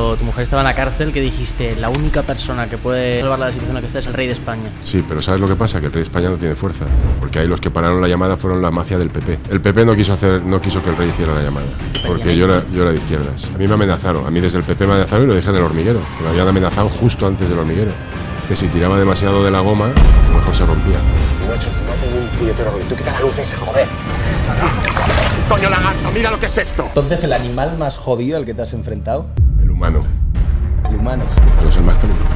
cuando tu mujer estaba en la cárcel que dijiste la única persona que puede salvar la situación en la que está es el rey de España. Sí, pero ¿sabes lo que pasa? Que el rey de España no tiene fuerza. Porque ahí los que pararon la llamada fueron la mafia del PP. El PP no quiso hacer, no quiso que el rey hiciera la llamada. Porque yo era, yo era de izquierdas. A mí me amenazaron. A mí desde el PP me amenazaron y lo dejé en el hormiguero. Me habían amenazado justo antes del hormiguero. Que si tiraba demasiado de la goma, a lo mejor se rompía. No, hecho, no hace ni un puñetero ruido. Tú quita la luz esa, joder. Coño lagarto, mira lo que es esto. Entonces, ¿el animal más jodido al que te has enfrentado? Humano. El humano. Pero es el más peligroso.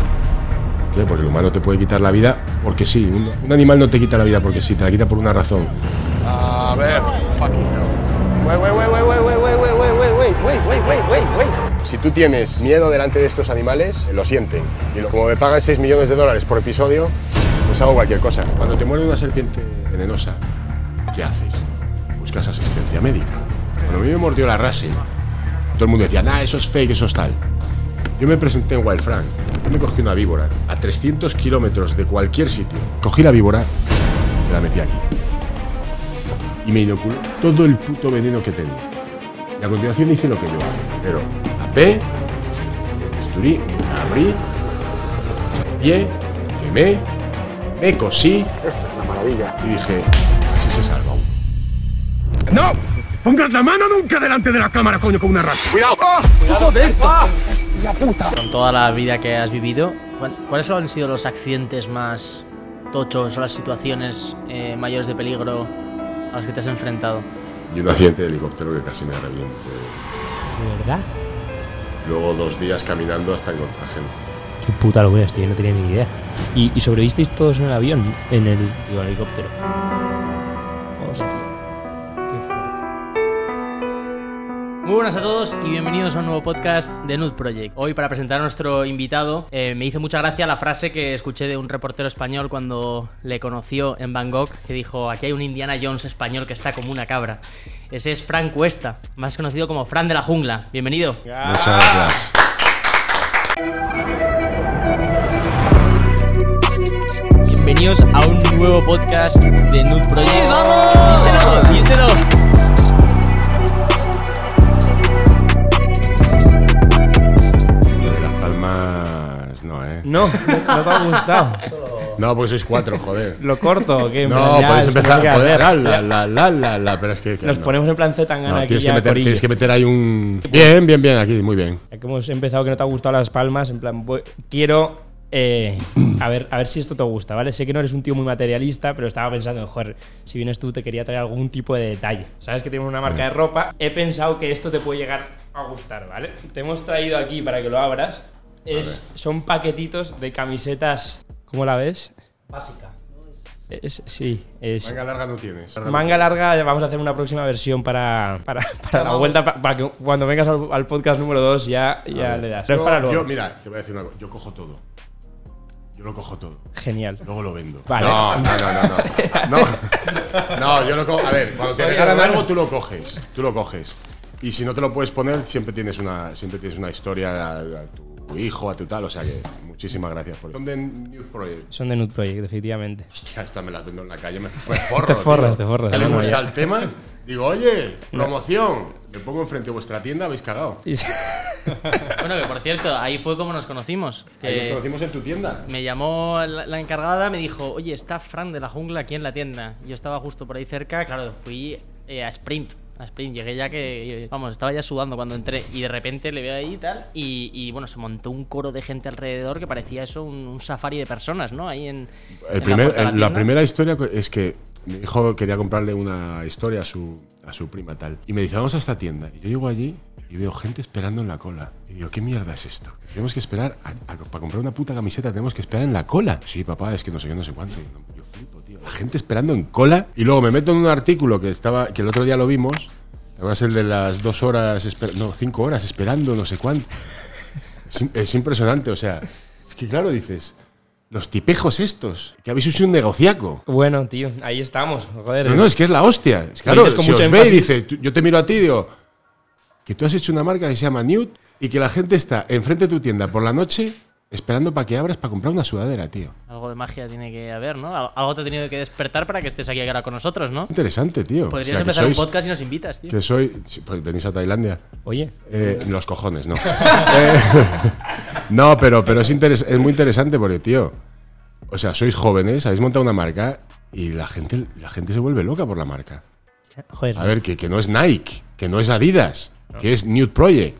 ¿Qué? Porque el humano te puede quitar la vida porque sí. Un, un animal no te quita la vida porque sí, te la quita por una razón. A ver, fucking hell. Wait, wait, wait, wait, wait, wait, wait, wait, wait, wait, wait, wait, wait, wait, wait. Si tú tienes miedo delante de estos animales, lo sienten. Y lo- como me pagan 6 millones de dólares por episodio, pues hago cualquier cosa. Cuando te muerde una serpiente venenosa, ¿qué haces? Buscas asistencia médica. Cuando a mí me mordió la Russell, todo el mundo decía, nah, eso es fake, eso es tal. Yo me presenté en Wild Frank. Yo me cogí una víbora a 300 kilómetros de cualquier sitio. Cogí la víbora y la metí aquí. Y me inoculó todo el puto veneno que tenía. Y a continuación hice lo que yo hago. Pero tapé, bisturí, abrí, pie, quemé, me cosí Esto es una maravilla. y dije, así se salva uno. ¡No! ¡Pongas la mano nunca delante de la cámara, coño, con una rata! ¡Cuidado! Con toda la vida que has vivido, ¿cuál- ¿cuáles han sido los accidentes más tochos o las situaciones eh, mayores de peligro a las que te has enfrentado? Y un accidente de helicóptero que casi me reviente. ¿De verdad? Luego dos días caminando hasta encontrar gente. Qué puta locura esto, yo no tenía ni idea. ¿Y, y sobrevivisteis todos en el avión? En el, digo, en el helicóptero. Muy buenas a todos y bienvenidos a un nuevo podcast de Nude Project. Hoy para presentar a nuestro invitado eh, me hizo mucha gracia la frase que escuché de un reportero español cuando le conoció en Bangkok que dijo aquí hay un Indiana Jones español que está como una cabra. Ese es Fran Cuesta, más conocido como Fran de la Jungla. Bienvenido. Muchas gracias. Bienvenidos a un nuevo podcast de Nude Project. ¡Vamos! Díselo, díselo. No. No, te ha gustado. No, porque sois cuatro, joder. Lo corto, que No, ya podéis empezar. que hacer. la, la, la, la, la, pero es que. que Nos no. ponemos en plan Z No, aquí tienes, que ya, meter, corillo. tienes que meter ahí un. Bien, bien, bien, aquí, muy bien. Ya que hemos empezado que no te ha gustado las palmas, en plan, voy- quiero eh, a, ver, a ver si esto te gusta, ¿vale? Sé que no eres un tío muy materialista, pero estaba pensando, joder, si vienes tú te quería traer algún tipo de detalle. Sabes que tenemos una marca de ropa, he pensado que esto te puede llegar a gustar, ¿vale? Te hemos traído aquí para que lo abras. Es, son paquetitos de camisetas, ¿cómo la ves? Básica. Es, sí, es... Manga larga no tienes. Manga larga, vamos a hacer una próxima versión para, para, para la vuelta, pa- para, que cuando vengas al, al podcast número 2 ya, ya le das. No Yo, para luego. yo, mira, te voy a decir una cosa. Yo cojo todo. Yo lo cojo todo. Genial. Luego lo vendo. Vale. No, no, no, no. No, no yo lo cojo. A ver, cuando te regalan algo, tú lo coges. Tú lo coges. Y si no te lo puedes poner, siempre tienes una, siempre tienes una historia a, a tu hijo, a tu tal. O sea que muchísimas gracias por eso. ¿Dónde en News Project? Son de Nude Project, efectivamente. Hostia, esta me las vendo en la calle. Me, me forro. Te forras, tío. te forras. ¿Qué le No, gusta ya. el tema? Digo, oye, promoción. Me pongo enfrente de vuestra tienda, habéis cagado. Bueno, que por cierto, ahí fue como nos conocimos. que Ahí nos conocimos en tu tienda. me llamó la, la encargada, me dijo, oye, está Fran de la Jungla aquí en la tienda. Yo estaba justo por ahí cerca, claro, fui eh, a Sprint. A Sprint, llegué ya que, vamos, estaba ya sudando cuando entré y de repente le veo ahí y tal. Y, y, bueno, se montó un coro de gente alrededor que parecía eso un, un safari de personas, ¿no? Ahí en. en El primer- el- la, primera historia es que mi hijo quería comprarle una historia a su, a su prima tal. Y me dice, vamos a esta tienda. Y yo llego allí y veo gente esperando en la cola. Y digo, ¿qué mierda es esto? Tenemos que esperar, a- a- para comprar una puta camiseta tenemos que esperar en la cola. Sí, papá, es que no sé qué, no sé cuánto. Y yo. La gente esperando en cola. Y luego me meto en un artículo que, estaba, que el otro día lo vimos. Además el de las dos horas, no, cinco horas esperando, no sé cuánto. Es, es impresionante, o sea, es que claro, dices, los tipejos estos, que habéis hecho un negociaco. bueno, tío, ahí estamos. Joder. No, no, es que es la hostia. que claro, si os ve y dice, yo te miro a ti y digo, que tú has hecho una marca que se llama Newt y que la gente está enfrente de tu tienda por la noche esperando para que abras para comprar una sudadera, tío. Algo de magia tiene que haber, ¿no? Al- Algo te ha tenido que despertar para que estés aquí ahora con nosotros, ¿no? Interesante, tío. Podrías O sea, que empezar un sois- podcast y nos invitas, tío. Que soy. Pues venís a Tailandia. Oye, Eh, los cojones, no. Eh, no, pero, pero es, interes- es muy interesante porque, tío. O sea, sois jóvenes, habéis montado una marca y la gente, la gente se vuelve loca por la marca. joder. A ver, que, que no es Nike, que no es Adidas, que es Nude Project,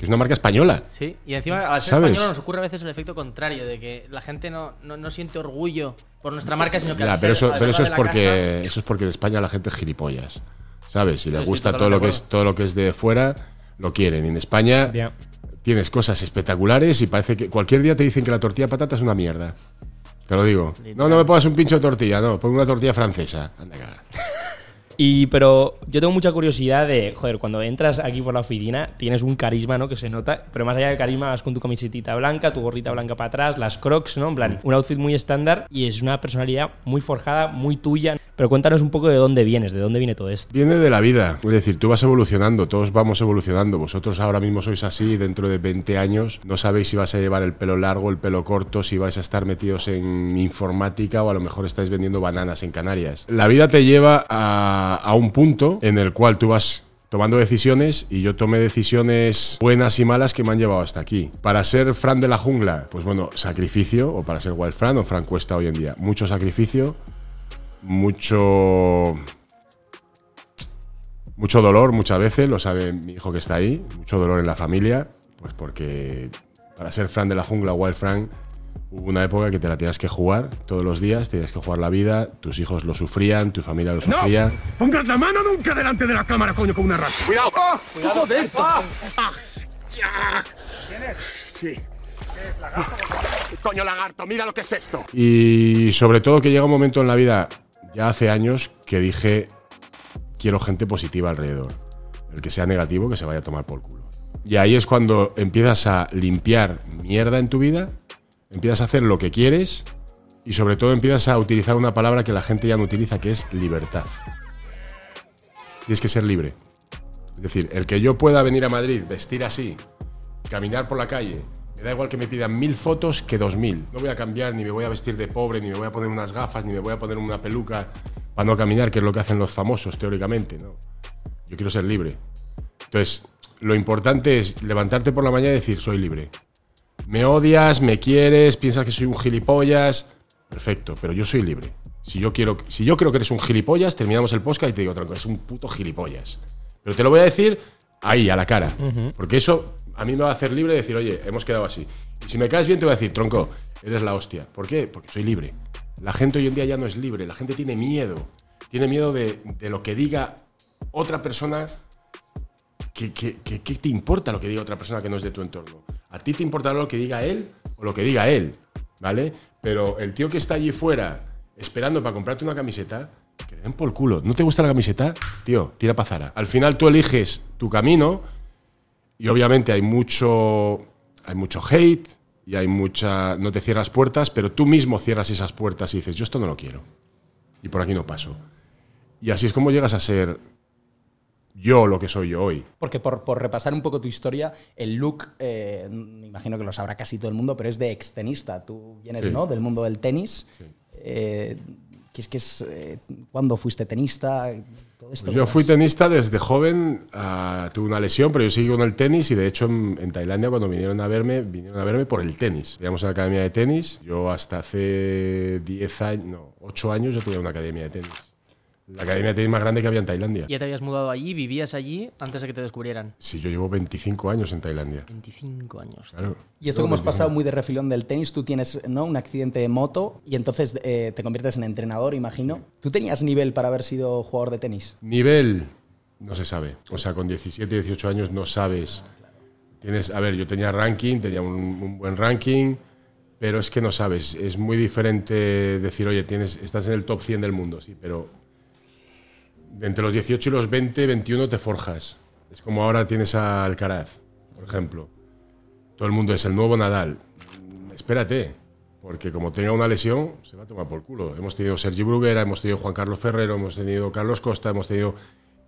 que es una marca española. Sí, y encima al ser ¿Sabes? español nos ocurre a veces el efecto contrario, de que la gente no, no, no siente orgullo por nuestra marca, sino que Ya, al pero ser- eso, al pero eso verla es de la porque eso es porque en España la gente es gilipollas. ¿Sabes? Si le Estoy gusta todo totalmente lo que de es todo lo que es de fuera, lo quieren. Y en España Ya. tienes cosas espectaculares y parece que cualquier día te dicen que la tortilla de patata es una mierda. Te lo digo. No, no me pongas un pincho de tortilla, no, pon una tortilla francesa. Anda, caga. Y pero yo tengo mucha curiosidad de, joder, cuando entras aquí por la oficina tienes un carisma, ¿no? Que se nota, pero más allá del carisma vas con tu camisetita blanca, tu gorrita blanca para atrás, las crocs, ¿no? En plan, un outfit muy estándar y es una personalidad muy forjada, muy tuya. Pero cuéntanos un poco de dónde vienes, de dónde viene todo esto. Viene de la vida. Es decir, tú vas evolucionando, todos vamos evolucionando. Vosotros ahora mismo sois así, dentro de 20 años no sabéis si vas a llevar el pelo largo, el pelo corto, si vais a estar metidos en informática o a lo mejor estáis vendiendo bananas en Canarias. La vida te lleva a, a un punto en el cual tú vas tomando decisiones y yo tomé decisiones buenas y malas que me han llevado hasta aquí. Para ser Fran de la jungla, pues bueno, sacrificio, o para ser Wild Fran o Fran Cuesta hoy en día, mucho sacrificio, mucho mucho dolor muchas veces, lo sabe mi hijo que está ahí, mucho dolor en la familia, pues porque para ser Fran de la jungla, Wild Frank, hubo una época que te la tenías que jugar todos los días, tenías que jugar la vida, tus hijos lo sufrían, tu familia lo ¡No! sufría. ¡Pongas la mano nunca delante de la cámara, coño, como una rata! Cuidado. ¡Joder! ¡Ah! ¡Ya! Sí. Coño lagarto, mira lo que es esto. Y sobre todo que llega un momento en la vida, ya hace años, que dije, quiero gente positiva alrededor. El que sea negativo, que se vaya a tomar por culo. Y ahí es cuando empiezas a limpiar mierda en tu vida, empiezas a hacer lo que quieres y sobre todo empiezas a utilizar una palabra que la gente ya no utiliza, que es libertad. Tienes que ser libre. Es decir, el que yo pueda venir a Madrid, vestir así, caminar por la calle, me da igual que me pidan mil fotos que dos mil. No voy a cambiar, ni me voy a vestir de pobre, ni me voy a poner unas gafas, ni me voy a poner una peluca para no caminar, que es lo que hacen los famosos teóricamente. No. Yo quiero ser libre. Entonces, lo importante es levantarte por la mañana y decir, soy libre. Me odias, me quieres, piensas que soy un gilipollas. Perfecto, pero yo soy libre. Si yo, quiero, si yo creo que eres un gilipollas, terminamos el podcast y te digo, tronco, eres un puto gilipollas. Pero te lo voy a decir ahí, a la cara. Porque eso a mí me va a hacer libre de decir, oye, hemos quedado así. Y si me caes bien, te voy a decir, tronco, eres la hostia. ¿Por qué? Porque soy libre. La gente hoy en día ya no es libre. La gente tiene miedo. Tiene miedo de, de lo que diga otra persona ¿Qué, qué, te importa lo que diga otra persona que no es de tu entorno? ¿A ti te importará lo que diga él o lo que diga él? ¿Vale? Pero el tío que está allí fuera esperando para comprarte una camiseta, que le den por el culo. ¿No te gusta la camiseta? Tío, tira pa' Zara. Al final tú eliges tu camino y obviamente hay mucho, hay mucho hate y hay mucha... No te cierras puertas, pero tú mismo cierras esas puertas y dices, yo esto no lo quiero. Y por aquí no paso. Y así es como llegas a ser yo lo que soy yo hoy. Porque por, por repasar un poco tu historia, el look, eh, me imagino que lo sabrá casi todo el mundo, pero es de extenista. Tú vienes Sí. ¿no? del mundo del tenis. Eh, ¿qué es, es, eh, ¿Cuándo fuiste tenista? Todo esto Pues yo fui tenista desde joven, ah, tuve una lesión, pero yo seguí con el tenis y de hecho en, en Tailandia cuando vinieron a verme, vinieron a verme por el tenis. Teníamos una academia de tenis, yo hasta hace 10 años, no, 8 años yo tenía una academia de tenis. La academia de tenis más grande que había en Tailandia. Ya te habías mudado allí, vivías allí antes de que te descubrieran. Sí, yo llevo 25 años en Tailandia. 25 años. tío. Claro. Y esto como has 25. pasado muy de refilón del tenis, tú tienes ¿no? un accidente de moto y entonces eh, te conviertes en entrenador, imagino. ¿Tú tenías nivel para haber sido jugador de tenis? Nivel, no se sabe. O sea, con 17, 18 años no sabes. Tienes, a ver, yo tenía ranking, tenía un, un buen ranking, pero es que no sabes. Es muy diferente decir, oye, tienes, estás en el top 100 del mundo, sí, pero entre los 18 y los 20, 21 te forjas. Es como ahora tienes a Alcaraz, por ejemplo. Todo el mundo es el nuevo Nadal. Mm, Espérate, porque como tenga una lesión, se va a tomar por culo. Hemos tenido Sergi Bruguera, hemos tenido Juan Carlos Ferrero, hemos tenido Carlos Costa, hemos tenido.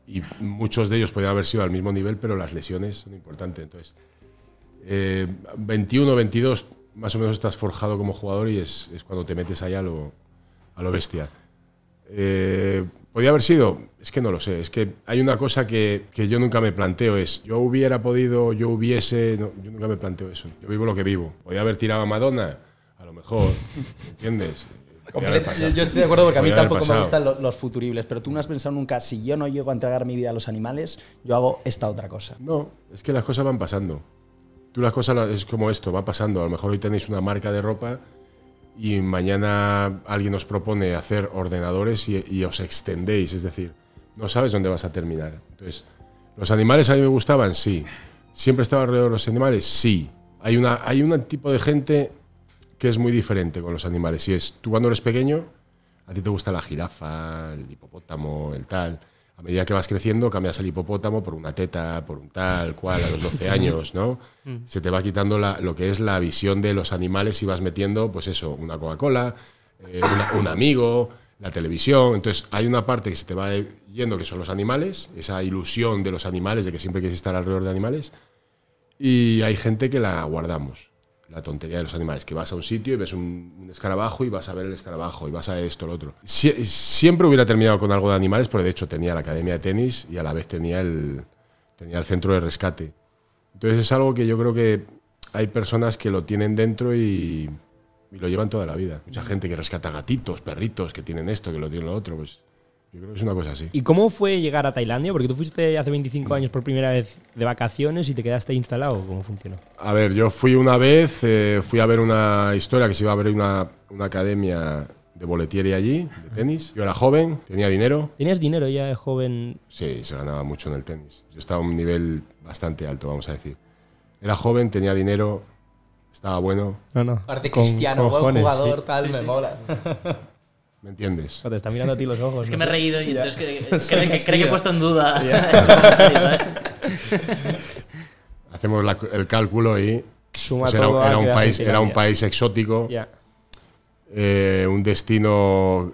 Y muchos de ellos podrían haber sido al mismo nivel, pero las lesiones son importantes. Entonces, eh, 21, 22, más o menos estás forjado como jugador y es, es cuando te metes ahí a lo, a lo bestia. Eh, ¿Podría haber sido? Es que no lo sé. Es que hay una cosa que, que yo nunca me planteo, es yo hubiera podido, yo hubiese... no, yo nunca me planteo eso. Yo vivo lo que vivo. ¿Podría haber tirado a Madonna? A lo mejor, ¿entiendes? Yo estoy de acuerdo porque a mí tampoco me gustan lo- los futuribles, pero tú no has pensado nunca, si yo no llego a entregar mi vida a los animales, yo hago esta otra cosa. No, es que las cosas van pasando. Tú las cosas es como esto, va pasando. A lo mejor hoy tenéis una marca de ropa y mañana alguien os propone hacer ordenadores y, os extendéis. Es decir, no sabes dónde vas a terminar. Entonces, ¿los animales a mí me gustaban? Sí. ¿Siempre estaba alrededor de los animales? Sí. Hay, una, hay un tipo de gente que es muy diferente con los animales. Y es, tú cuando eres pequeño, a ti te gusta la jirafa, el hipopótamo, el tal. A medida que vas creciendo, cambias el hipopótamo por una teta, por un tal, cual, a los 12 años, ¿no? Se te va quitando la- lo que es la visión de los animales y vas metiendo, pues eso, una Coca-Cola, eh, un amigo, la televisión. Entonces, hay una parte que se te va yendo que son los animales, esa ilusión de los animales, de que siempre quieres estar alrededor de animales. Y hay gente que la guardamos, la tontería de los animales, que vas a un sitio y ves un, escarabajo y vas a ver el escarabajo y vas a esto, lo otro. Sie- siempre hubiera terminado con algo de animales, porque de hecho tenía la academia de tenis y a la vez tenía el, tenía el centro de rescate. Entonces es algo que yo creo que hay personas que lo tienen dentro y, y lo llevan toda la vida. Mucha gente que rescata gatitos, perritos, que tienen esto, que lo tienen lo otro, pues yo creo que es una cosa así. ¿Y cómo fue llegar a Tailandia? Porque tú fuiste hace 25 años por primera vez de vacaciones y te quedaste instalado. ¿Cómo funcionó? A ver, yo fui una vez, eh, fui a ver una historia que se iba a abrir una, una academia de boletieri allí, de tenis. Yo era joven, tenía dinero. ¿Tenías dinero ya de joven? Sí, se ganaba mucho en el tenis. Yo estaba a un nivel bastante alto, vamos a decir. Era joven, tenía dinero, estaba bueno. No, no. Aparte Con cristiano, buen cojones, jugador, sí. tal, me mola. ¿Me entiendes? Te está mirando a ti los ojos. Es que no me he reído y Ya. entonces cree, cree que, cree que he puesto en duda. Hacemos la- el cálculo y Suma pues era, todo a era un país, en era un Tailandia. país exótico. Eh, un destino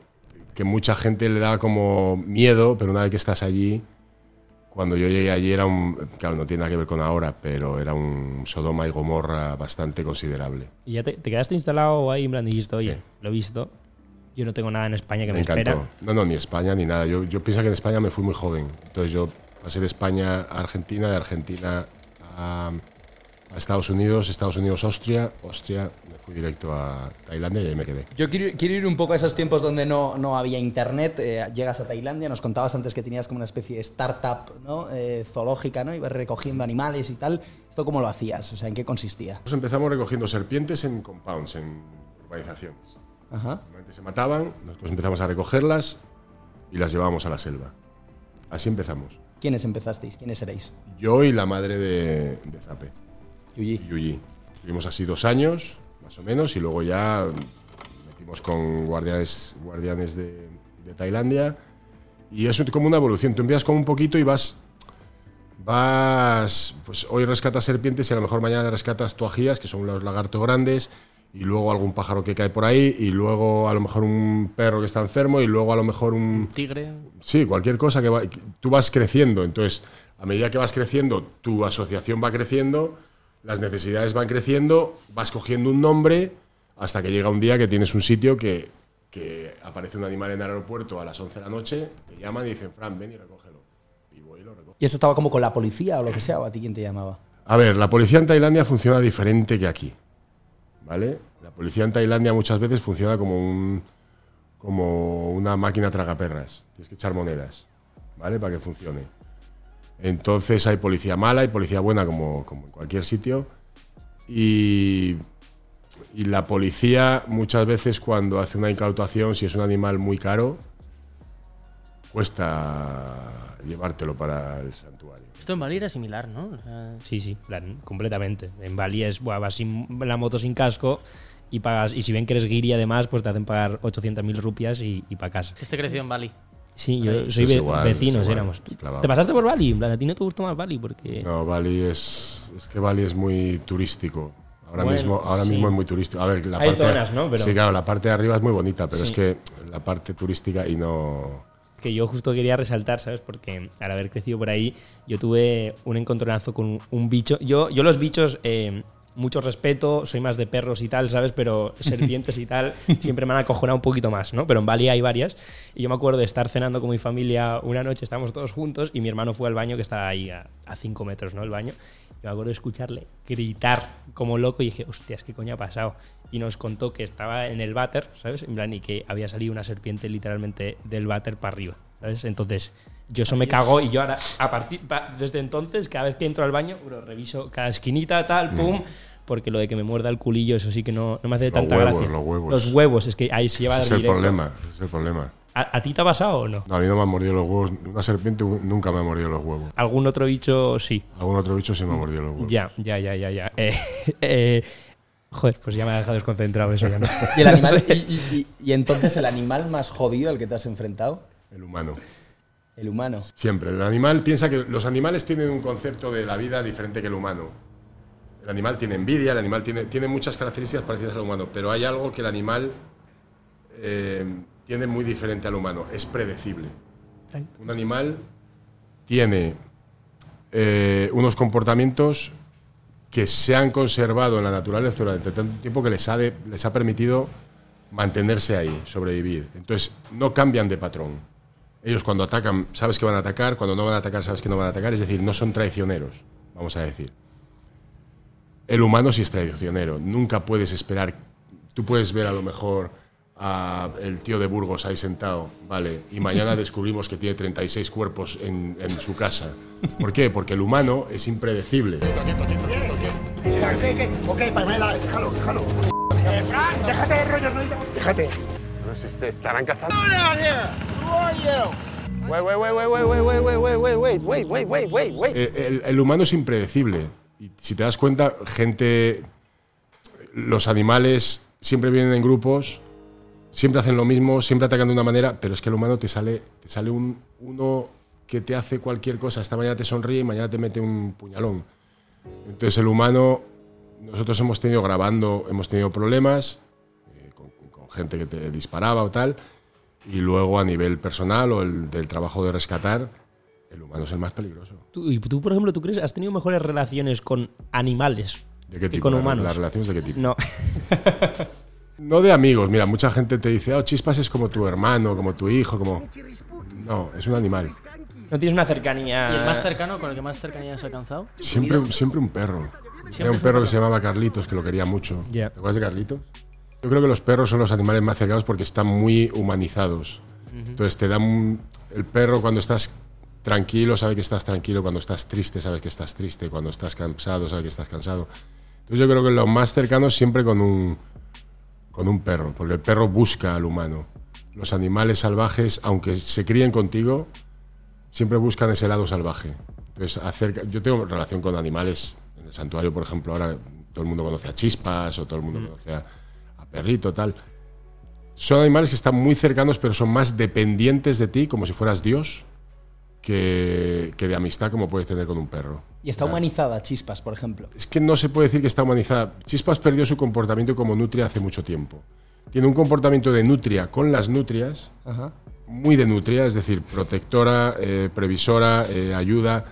que mucha gente le da como miedo, pero una vez que estás allí, cuando yo llegué allí era un, claro, no tiene nada que ver con ahora, pero era un Sodoma y Gomorra bastante considerable. ¿Y ya te, te quedaste instalado ahí en plan dijiste, oye, Sí. lo he visto, yo no tengo nada en España que me, Me encantó. espera? No, no, ni España ni nada. Yo, yo pienso que en España me fui muy joven. Entonces yo pasé de España a Argentina, de Argentina a, a Estados Unidos, Estados Unidos, Austria, Austria, me fui directo a Tailandia y ahí me quedé. Yo quiero, quiero ir un poco a esos tiempos donde no, no había internet. eh, llegas a Tailandia, nos contabas antes que tenías como una especie de startup ¿no? Eh, zoológica, ¿no? Ibas recogiendo animales y tal. ¿Esto cómo lo hacías? O sea, ¿en qué consistía? Nosotros empezamos recogiendo serpientes en compounds, en urbanizaciones. Ajá. Normalmente se mataban, nosotros empezamos a recogerlas y las llevábamos a la selva. Así empezamos. ¿Quiénes empezasteis? ¿Quiénes erais? Yo y la madre de, de Zape, Yuyi. Yuyi. Estuvimos así dos años, más o menos, y luego ya metimos con guardianes, guardianes de, de Tailandia. Y es como una evolución. Tú empiezas con un poquito y vas. Vas. Pues hoy rescatas serpientes y a lo mejor mañana rescatas tuajías, que son los lagartos grandes, y luego algún pájaro que cae por ahí, y luego a lo mejor un perro que está enfermo, y luego a lo mejor un, Tigre. Sí, cualquier cosa que, va- tú vas creciendo. Entonces, a medida que vas creciendo, tu asociación va creciendo, las necesidades van creciendo, vas cogiendo un nombre hasta que llega un día que tienes un sitio que, que aparece un animal en el aeropuerto a las 11 de la noche, te llaman y dicen, Fran, ven y recógelo. Y voy y lo recojo. ¿Y eso estaba como con la policía o lo que sea? ¿O a ti quién te llamaba? A ver, la policía en Tailandia funciona diferente que aquí. ¿Vale? La policía en Tailandia muchas veces funciona como un como una máquina tragaperras. Tienes que echar monedas, ¿vale? Para que funcione. Entonces hay policía mala y policía buena como, como en cualquier sitio. Y, la policía muchas veces cuando hace una incautación, si es un animal muy caro, cuesta llevártelo para el. Esto en Bali era similar, ¿no? O sea, Sí, sí, completamente. En Bali es, buah, vas sin la moto sin casco y pagas, y si ven que eres guiri además, pues te hacen pagar 800.000 rupias y, y para casa. este creció en Bali. Sí, yo soy ve- igual, vecinos, es igual, éramos. ¿Te pasaste por Bali? En plan, ¿a ti no te gustó más Bali? Porque... No, Bali es. Es que Bali es muy turístico. Ahora Bueno, mismo, ahora sí. mismo es muy turístico. A ver, la Hay parte. zonas, ¿no? Pero- Sí, claro, la parte de arriba es muy bonita, pero Sí. es que la parte turística y no. Que yo justo quería resaltar, ¿sabes? Porque al haber crecido por ahí, yo tuve un encontronazo con un bicho. Yo, yo los bichos, eh, mucho respeto, soy más de perros y tal, ¿sabes? Pero serpientes y tal siempre me han acojonado un poquito más, ¿no? Pero en Bali hay varias. Y yo me acuerdo de estar cenando con mi familia una noche, estábamos todos juntos y mi hermano fue al baño que estaba ahí a 5 metros, ¿no? El baño. Y me acuerdo de escucharle gritar como loco y dije, hostias, ¿qué coño ha pasado? Y nos contó que estaba en el váter, ¿sabes? En plan, y que había salido una serpiente literalmente del váter para arriba, ¿sabes? Entonces, yo eso me cago y yo ahora, a partir, pa- desde entonces, cada vez que entro al baño, bro, reviso cada esquinita, tal, pum, porque lo de que me muerda el culillo, eso sí que no, no me hace Los tanta huevos, gracia. los huevos. Los huevos, es que ahí se lleva Ese es el directo. problema. ese es el problema. ¿A, a ti te ha pasado o no? No, a mí no me han mordido los huevos. Una serpiente nunca me ha mordido los huevos. ¿Algún otro bicho sí? Algún otro bicho sí me ha mordido los huevos. Ya, ya, ya, ya, ya. Eh, eh, joder, pues ya me ha dejado desconcentrado eso ya no. Y, el animal, y, y- y- y entonces el animal más jodido al que te has enfrentado, El humano. el humano. Siempre. El animal piensa que los animales tienen un concepto de la vida diferente que el humano. El animal tiene envidia, el animal tiene, tiene muchas características parecidas al humano, pero hay algo que el animal eh, tiene muy diferente al humano. Es predecible. Un animal tiene eh, unos comportamientos que se han conservado en la naturaleza durante tanto tiempo que les ha, de- les ha permitido mantenerse ahí, sobrevivir. Entonces, no cambian de patrón. Ellos cuando atacan, sabes que van a atacar, cuando no van a atacar, sabes que no van a atacar, es decir, no son traicioneros, vamos a decir. El humano sí es traicionero, nunca puedes esperar, tú puedes ver a lo mejor a el tío de Burgos ahí sentado, vale, y mañana descubrimos que tiene 36 cuerpos en, en su casa. ¿Por qué? Porque el humano es impredecible. Ok, Pamela, déjalo, déjalo. Déjate de rollos, no Déjate. No sé, te estarán cazando. Wait, wait, wait, wait, wait, wait, wait, wait, wait, wait, wait, wait, wait, wait, wait. Eh, El, el humano es impredecible. Y si te das cuenta, gente. Los animales siempre vienen en grupos, siempre hacen lo mismo, siempre atacan de una manera, pero es que el humano te sale, te sale un, uno que te hace cualquier cosa. Esta mañana te sonríe y mañana te mete un puñalón. Entonces, el humano. Nosotros hemos tenido grabando, hemos tenido problemas eh, con, con gente que te disparaba o tal. Y luego, a nivel personal o el del trabajo de rescatar, el humano es el más peligroso. Tú, y tú, por ejemplo, ¿tú crees has tenido mejores relaciones con animales ¿De qué que tipo? con ¿La- humanos? ¿Las relaciones de qué tipo? No. No de amigos. Mira, mucha gente te dice, oh, Chispas es como tu hermano, como tu hijo, como... No, es un animal. No tienes una cercanía. ¿Y el más cercano, con el que más cercanía has alcanzado? Siempre, siempre un perro. Era un perro que se llamaba Carlitos, que lo quería mucho. ¿Te acuerdas de Carlitos? Yo creo que los perros son los animales más cercanos porque están muy humanizados. Entonces te dan... un- El perro cuando estás tranquilo sabe que estás tranquilo, cuando estás triste sabe que estás triste, cuando estás cansado sabe que estás cansado. Entonces yo creo que lo más cercano siempre con un, con un perro, porque el perro busca al humano. Los animales salvajes, aunque se críen contigo, siempre buscan ese lado salvaje. Entonces, acerca, yo tengo relación con animales. En el santuario, por ejemplo, ahora todo el mundo conoce a Chispas o todo el mundo conoce a, a Perrito, tal. Son animales que están muy cercanos, pero son más dependientes de ti, como si fueras Dios, que, que de amistad como puedes tener con un perro. Y está humanizada Chispas, por ejemplo. Es que no se puede decir que está humanizada. Chispas perdió su comportamiento como nutria hace mucho tiempo. Tiene un comportamiento de nutria con las nutrias, Ajá. muy de nutria, es decir, protectora, eh, previsora, eh, ayuda.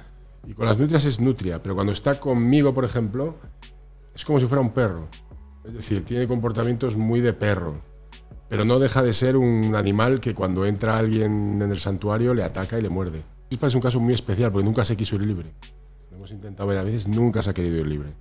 Y con las nutrias es nutria, pero cuando está conmigo, por ejemplo, es como si fuera un perro. Es decir, tiene comportamientos muy de perro. Pero no deja de ser un animal que cuando entra alguien en el santuario le ataca y le muerde. Es un caso muy especial porque nunca se quiso ir libre. Lo hemos intentado ver a veces, nunca se ha querido ir libre.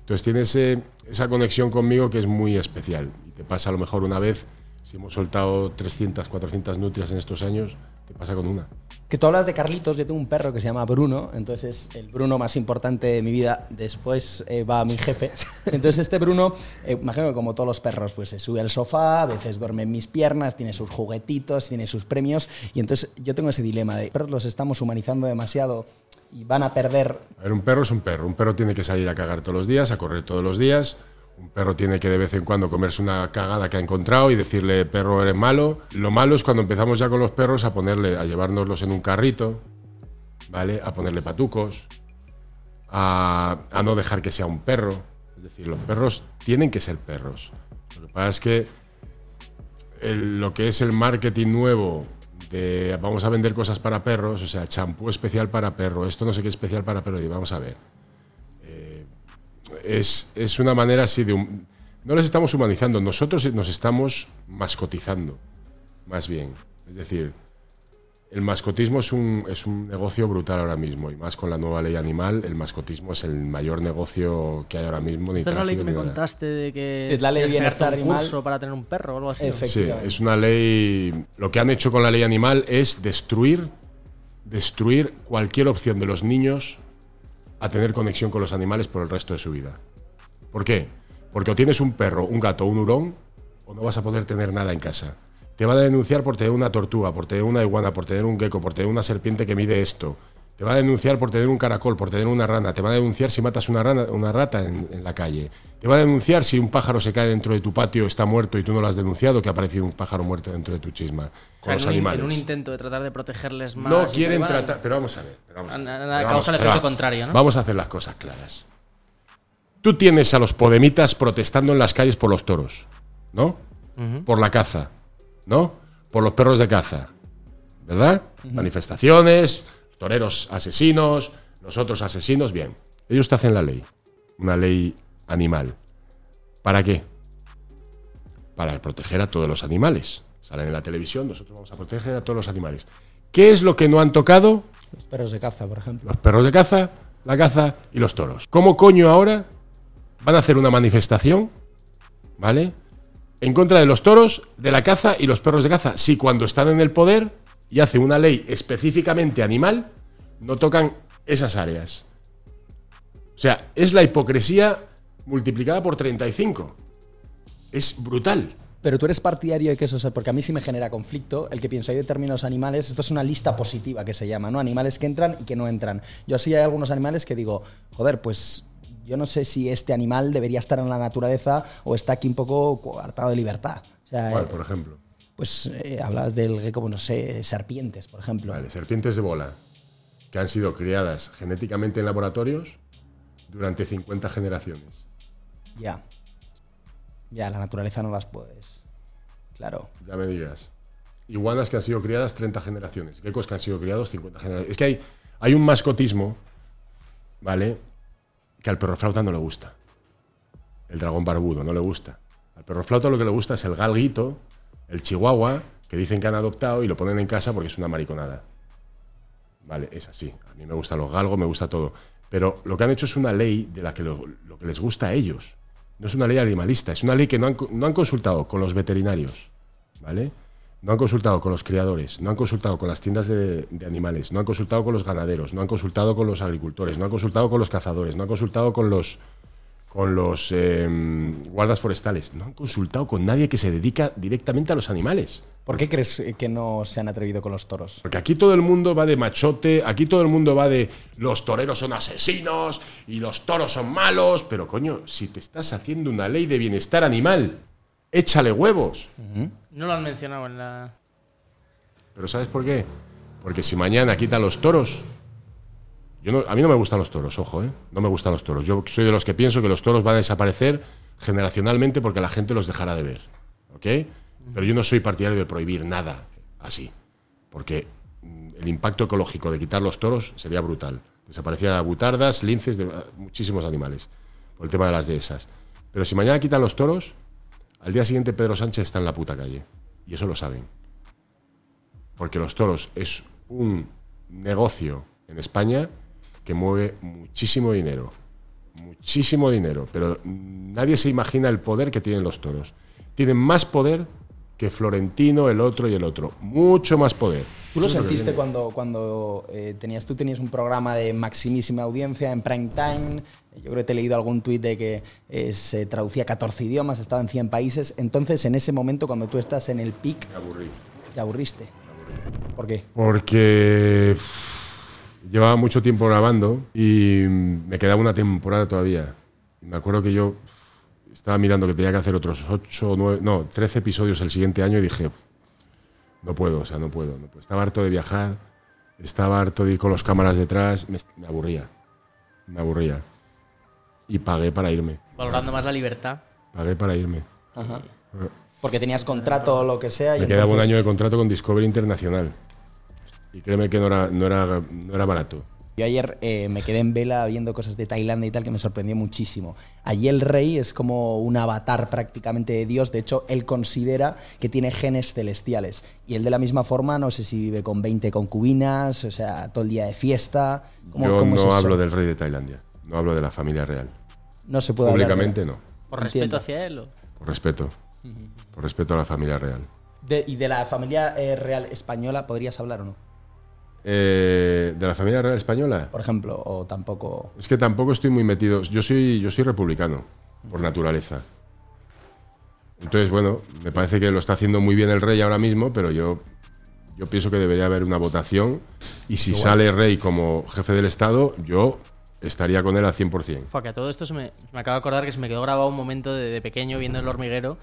Entonces tiene esa conexión conmigo que es muy especial. Y te pasa a lo mejor una vez, si hemos soltado 300, 400 nutrias en estos años, te pasa con una. Que tú hablas de Carlitos, yo tengo un perro que se llama Bruno, entonces es el Bruno más importante de mi vida, después eh, va mi jefe. Entonces este Bruno, eh, imagino que como todos los perros, pues se sube al sofá, a veces duerme en mis piernas, tiene sus juguetitos, tiene sus premios, y entonces yo tengo ese dilema de, perros los estamos humanizando demasiado y van a perder... A ver, un perro es un perro. Un perro tiene que salir a cagar todos los días, a correr todos los días. Un perro tiene que de vez en cuando comerse una cagada que ha encontrado y decirle, perro, eres malo. Lo malo es cuando empezamos ya con los perros a ponerle, a llevárnoslos en un carrito, ¿vale? A ponerle patucos, a, no dejar que sea un perro. Es decir, los perros tienen que ser perros. Lo que pasa es que el- lo que es el marketing nuevo de vamos a vender cosas para perros, o sea, champú especial para perro, esto no sé qué especial para perro, y vamos a ver. Es, es una manera así de... hum- no les estamos humanizando, nosotros nos estamos mascotizando, más bien. Es decir, el mascotismo es un, es un negocio brutal ahora mismo, y más con la nueva ley animal, el mascotismo es el mayor negocio que hay ahora mismo. Ni Esta es la ley que tráfico me nada. contaste de que Sí, la ley bienestar un animal. curso para tener un perro o algo así. Sí, es una ley. Lo que han hecho con la ley animal es destruir, destruir cualquier opción de los niños a tener conexión con los animales por el resto de su vida. ¿Por qué? Porque o tienes un perro, un gato, un hurón, o no vas a poder tener nada en casa. Te van a denunciar por tener una tortuga, por tener una iguana, por tener un gecko, por tener una serpiente que mide esto. Te van a denunciar por tener un caracol, por tener una rana. Te van a denunciar si matas una, rana, una rata en, en la calle. Te van a denunciar si un pájaro se cae dentro de tu patio, está muerto y tú no lo has denunciado, que ha aparecido un pájaro muerto dentro de tu chisma. Con los un, animales. en un intento de tratar de protegerles más. no quieren tratar. Pero vamos a ver. pero vamos a ver, pero vamos- causa el efecto contrario, ¿no? Vamos a hacer las cosas claras. Tú tienes a los podemitas protestando en las calles por los toros, ¿no? Por la caza, ¿no? Por los perros de caza, ¿verdad? Manifestaciones, toreros asesinos, los otros asesinos, bien. Ellos te hacen la ley, una ley animal. ¿Para qué? Para proteger a todos los animales. Salen en la televisión, nosotros vamos a proteger a todos los animales. ¿Qué es lo que no han tocado? Los perros de caza, por ejemplo. los perros de caza, la caza y los toros. ¿Cómo coño ahora van a hacer una manifestación, ¿vale? En contra de los toros, de la caza y los perros de caza. Si cuando están en el poder y hacen una ley específicamente animal, no tocan esas áreas. O sea, es la hipocresía multiplicada por 35. Es brutal. Pero tú eres partidario de que eso sea, porque a mí sí me genera conflicto el que pienso, hay determinados animales, esto es una lista positiva que se llama, ¿no? Animales que entran y que no entran. Yo así hay algunos animales que digo, joder, pues yo no sé si este animal debería estar en la naturaleza o está aquí un poco coartado de libertad. O sea, ¿Cuál, eh, por ejemplo? Pues eh, hablabas del gecko, pues, no sé, serpientes, por ejemplo. Vale, serpientes de bola, que han sido criadas genéticamente en laboratorios durante 50 generaciones. Ya. Ya, la naturaleza no las puedes. Claro. Ya me digas. Iguanas que han sido criadas 30 generaciones. Geckos que han sido criados 50 generaciones. Es que hay, hay un mascotismo, ¿vale? Que al perro flauta no le gusta. El dragón barbudo no le gusta. Al perro flauta lo que le gusta es el galguito, el chihuahua, que dicen que han adoptado y lo ponen en casa porque es una mariconada. Vale, es así. A mí me gustan los galgos, me gusta todo. Pero lo que han hecho es una ley de la que lo, que les gusta a ellos. No es una ley animalista, es una ley que no han, no han consultado con los veterinarios, ¿vale? No han consultado con los criadores, no han consultado con las tiendas de, de animales, no han consultado con los ganaderos, no han consultado con los agricultores, no han consultado con los cazadores, no han consultado con los con los eh, guardas forestales, no han consultado con nadie que se dedica directamente a los animales. ¿Por qué crees eh, que no se han atrevido con los toros? Porque aquí todo el mundo va de machote, aquí todo el mundo va de los toreros son asesinos y los toros son malos, pero coño, si te estás haciendo una ley de bienestar animal, échale huevos. No lo han mencionado en la. Pero ¿sabes por qué? Porque si mañana quitan los toros, no- a mí no me gustan los toros, ojo, ¿eh? No me gustan los toros. Yo soy de los que pienso que los toros van a desaparecer generacionalmente porque la gente los dejará de ver, ¿ok? Pero yo no soy partidario de prohibir nada así, porque mm, el impacto ecológico de quitar los toros sería brutal. Desaparecían butardas, linces, de, muchísimos animales, por el tema de las dehesas. Pero si mañana quitan los toros, al día siguiente Pedro Sánchez está en la puta calle. Y eso lo saben porque los toros es un negocio en España que mueve muchísimo dinero. Muchísimo dinero. Pero nadie se imagina el poder que tienen los toros. Tienen más poder que Florentino, el otro y el otro. Mucho más poder. ¿Tú lo sentiste cuando, cuando eh, tenías, tú tenías un programa de maximísima audiencia en prime time? Yo creo que te he leído algún tuit de que eh, se traducía a 14 idiomas, estaba en 100 países. Entonces, en ese momento, cuando tú estás en el pic, Me aburrí. te aburriste. ¿Por qué? Porque llevaba mucho tiempo grabando y me quedaba una temporada todavía. Me acuerdo que yo estaba mirando que tenía que hacer otros 8, 9, no, 13 episodios el siguiente año y dije, no puedo, o sea, no puedo, no puedo. Estaba harto de viajar, estaba harto de ir con las cámaras detrás, me, me aburría, me aburría. Y pagué para irme, Valorando más la libertad. pagué para irme. Ajá. Porque tenías contrato o lo que sea. y Me quedaba un año de contrato con Discovery Internacional. Y créeme que no era, no era, no era barato. Yo ayer eh, me quedé en vela viendo cosas de Tailandia y tal que me sorprendió muchísimo. Allí el rey es como un avatar prácticamente de Dios. De hecho, él considera que tiene genes celestiales. Y él de la misma forma, no sé si vive con 20 concubinas, o sea, todo el día de fiesta. ¿Cómo- Yo cómo no hablo del rey de Tailandia, no hablo de la familia real. No se puede hablar de- Públicamente no, Por Entiendo. respeto hacia él. ¿o? por respeto. Por respeto a la familia real. De- ¿Y de la familia eh, real española podrías hablar o no? Eh, ¿De la familia real española? Por ejemplo, o tampoco... Es que tampoco estoy muy metido. Yo soy, yo soy republicano, por naturaleza. Entonces, bueno, me parece que lo está haciendo muy bien el rey ahora mismo, pero yo, yo pienso que debería haber una votación. Y si sale rey como jefe del Estado, yo estaría con él al 100%. Fua, que a todo esto se me, me acabo de acordar que se me quedó grabado un momento de, de pequeño viendo el hormiguero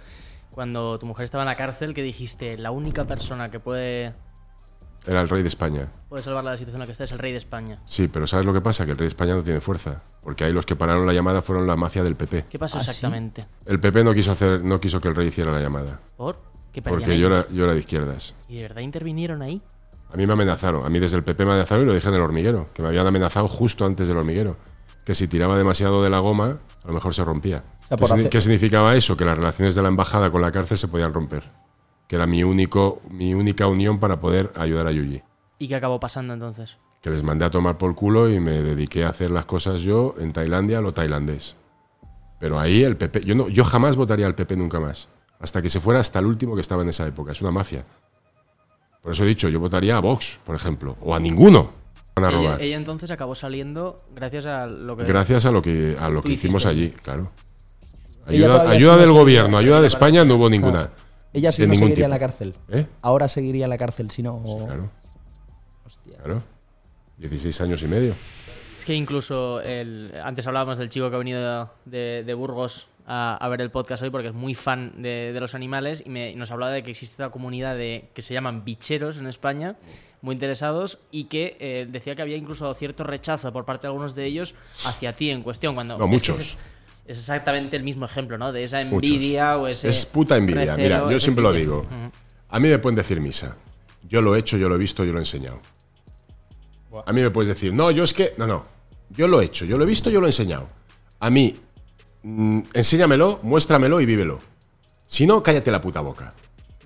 cuando tu mujer estaba en la cárcel que dijiste la única persona que puede, Era el rey de España. puede salvar la situación en la que está es el rey de España. Sí, pero ¿sabes lo que pasa? Que el rey de España no tiene fuerza. Porque ahí los que pararon la llamada fueron la mafia del PP. ¿Qué pasó ¿Ah, exactamente? El PP no quiso, hacer, no quiso que el rey hiciera la llamada. ¿Por? ¿Qué Porque yo era, yo era de izquierdas. ¿Y de verdad intervinieron ahí? A mí me amenazaron. A mí desde el PP me amenazaron y lo dije en el hormiguero. Que me habían amenazado justo antes del hormiguero. Que si tiraba demasiado de la goma, a lo mejor se rompía. sea, ¿Qué, por signi- hacer- qué significaba eso? Que las relaciones de la embajada con la cárcel se podían romper. Que era mi, único, mi única unión para poder ayudar a Yuji. ¿Y qué acabó pasando entonces? Que les mandé a tomar por culo y me dediqué a hacer las cosas yo en Tailandia lo tailandés. Pero ahí el PP. Yo, no, yo jamás votaría al PP nunca más. Hasta que se fuera hasta el último que estaba en esa época. Es una mafia. Por eso he dicho, yo votaría a Vox, por ejemplo. O a ninguno. Van a Ella, robar. ella entonces acabó saliendo gracias a lo que... Gracias a lo que, a lo que hicimos hiciste. allí, claro. Ayuda, ayuda del gobierno, ayuda de España no hubo ninguna. Ella sí no seguiría en la cárcel. ¿Eh? Ahora seguiría en la cárcel, si no... Claro. Claro. 16 años y medio. Es que incluso el, antes hablábamos del chico que ha venido de, de Burgos a, a ver el podcast hoy porque es muy fan de, de los animales y, me- y nos hablaba de que existe una comunidad de, que se llaman bicheros en España, muy interesados y que eh, decía que había incluso cierto rechazo por parte de algunos de ellos hacia ti en cuestión. Cuando No, es que muchos. Es, es exactamente el mismo ejemplo, ¿no? De esa Muchos. envidia o ese... Es puta envidia. recelo, Mira, yo siempre lo digo. A mí me pueden decir misa. Yo lo he hecho, yo lo he visto, yo lo he enseñado. A mí me puedes decir, no, yo es que. No, no. Yo lo he hecho, yo lo he visto, yo lo he enseñado. A mí, mm, enséñamelo, muéstramelo y vívelo. Si no, cállate la puta boca.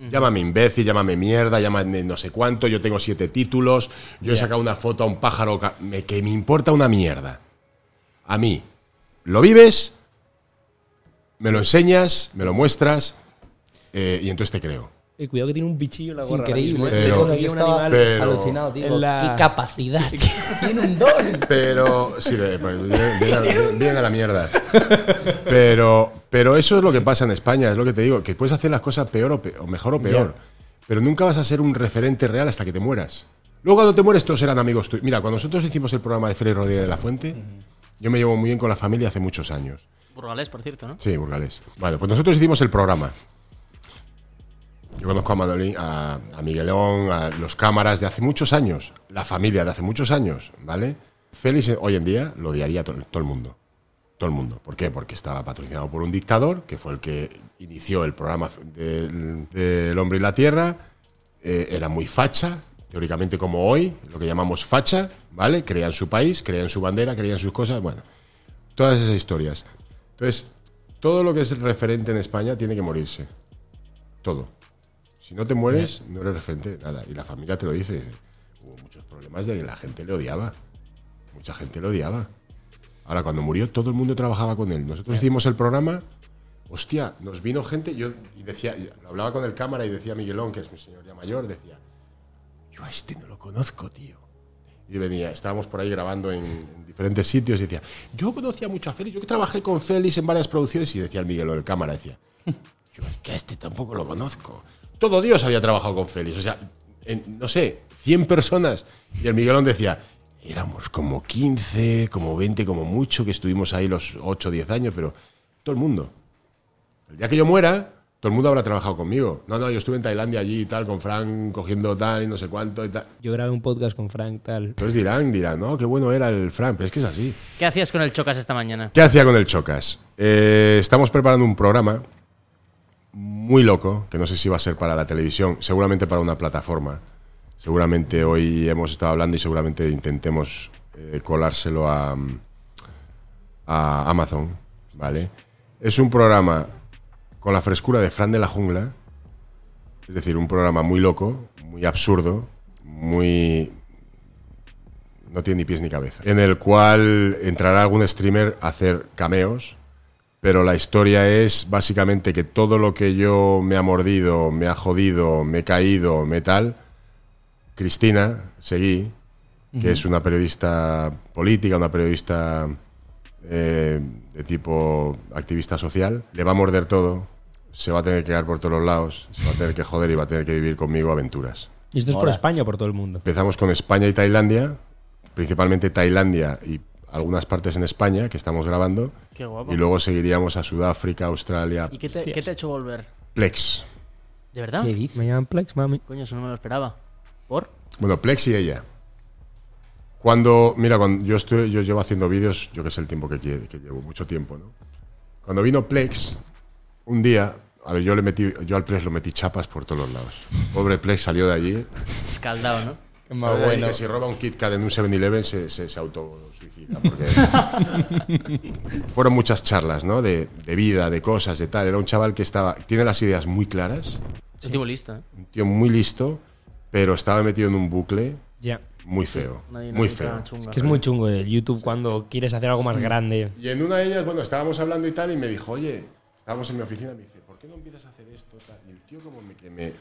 Llámame imbécil, llámame mierda, llámame no sé cuánto, yo tengo siete títulos, yo he sacado una foto a un pájaro que me importa una mierda. A mí, lo vives, me lo enseñas, me lo muestras eh, y entonces te creo. Eh, cuidado que tiene un bichillo en la gorra. increíble. ¿eh? Pero- aquí un animal pero- alucinado, tío. la- Qué capacidad. Tiene un don. Pero, sí, bien, a, la mierda. Pero, pero eso es lo que pasa en España, es lo que te digo, que puedes hacer las cosas peor o, pe- o mejor o peor. Pero nunca vas a ser un referente real hasta que te mueras. Luego cuando te mueres todos eran amigos tuyos. Mira, cuando nosotros hicimos el programa de Félix Rodríguez de la Fuente, yo me llevo muy bien con la familia hace muchos años. Burgalés, por cierto, ¿no? Sí, Burgalés. Bueno, pues nosotros hicimos el programa. Yo conozco a Manolín, a, a Miguelón, a los cámaras de hace muchos años, la familia de hace muchos años, ¿vale? Félix eh, hoy en día lo odiaría to- todo el mundo. Todo el mundo. ¿Por qué? Porque estaba patrocinado por un dictador, que fue el que inició el programa del, hombre y la tierra. eh, era muy facha, teóricamente como hoy, lo que llamamos facha, ¿vale? Creía en su país, creía en su bandera, creía en sus cosas, bueno. Todas esas historias. Entonces, todo lo que es referente en España tiene que morirse. Todo. Si no te mueres, no eres referente de nada. Y la familia te lo dice. dice, Hubo muchos problemas de que la gente le odiaba. Mucha gente le odiaba. Ahora, cuando murió, todo el mundo trabajaba con él. Nosotros hicimos el programa. Hostia, nos vino gente. Yo y decía, y hablaba con el cámara y decía Miguelón, que es un señor ya mayor, decía: Yo a este no lo conozco, tío. Y venía, estábamos por ahí grabando en, en diferentes sitios y decía, yo conocía mucho a Félix, yo trabajé con Félix en varias producciones y decía el Miguel, el cámara, decía, yo es que a este tampoco lo conozco. Todo Dios había trabajado con Félix, o sea, en, no sé, 100 personas. Y el Miguelón decía, éramos como 15, como 20, como mucho, que estuvimos ahí los 8, 10 años, pero todo el mundo. El día que yo muera, todo el mundo habrá trabajado conmigo. No, no, yo estuve en Tailandia allí y tal, con Frank cogiendo tal y no sé cuánto y tal. Yo grabé un podcast con Frank, tal. Entonces dirán, dirán, no, qué bueno era el Frank, pero es que es así. ¿Qué hacías con el Chocas esta mañana? ¿Qué hacía con el Chocas? Eh, estamos preparando un programa muy loco, que no sé si va a ser para la televisión, seguramente para una plataforma. Seguramente hoy hemos estado hablando y seguramente intentemos eh, colárselo a, a Amazon, ¿vale? Es un programa con la frescura de Fran de la Jungla, es decir, un programa muy loco, muy absurdo, muy... no tiene ni pies ni cabeza, en el cual entrará algún streamer a hacer cameos, pero la historia es básicamente que todo lo que yo me ha mordido, me ha jodido, me he caído, me tal, Cristina Seguí, que es una periodista política, una periodista eh, de tipo activista social, le va a morder todo, se va a tener que quedar por todos los lados, se va a tener que joder y va a tener que vivir conmigo aventuras. ¿Y esto es por. España o por todo el mundo? Empezamos con España y Tailandia, principalmente Tailandia y algunas partes en España que estamos grabando, Qué guapo. y luego seguiríamos a Sudáfrica, Australia, ¿Y qué te, qué te ha hecho volver? Plex. ¿De verdad? ¿Qué dices? Me llaman Plex, mami. Coño, eso no me lo esperaba. ¿Por? Bueno, Plex y ella. Cuando, mira, cuando yo estoy, yo llevo haciendo vídeos, yo que sé el tiempo que, quiere- que llevo, mucho tiempo, ¿no? Cuando vino Plex, un día, a ver, yo le metí, yo al Plex lo metí chapas por todos los lados. Pobre Plex salió de allí. Escaldado, ¿no? de allí que si roba un Kit Kat en un 7-Eleven se, se, se autosuicida. Porque fueron muchas charlas, ¿no? De, de vida, de cosas, de tal. Era un chaval que estaba, tiene las ideas muy claras, Es un tipo listo, ¿eh? un tío muy listo, pero estaba metido en un bucle Ya. muy feo, Una muy feo. chunga. Que es muy chungo el YouTube cuando quieres hacer algo más grande. Y en una de ellas, bueno, estábamos hablando y tal, y me dijo, oye, estábamos en mi oficina, y me dice, ¿por qué no empiezas a hacer esto? Tal? Y el tío como me, que me...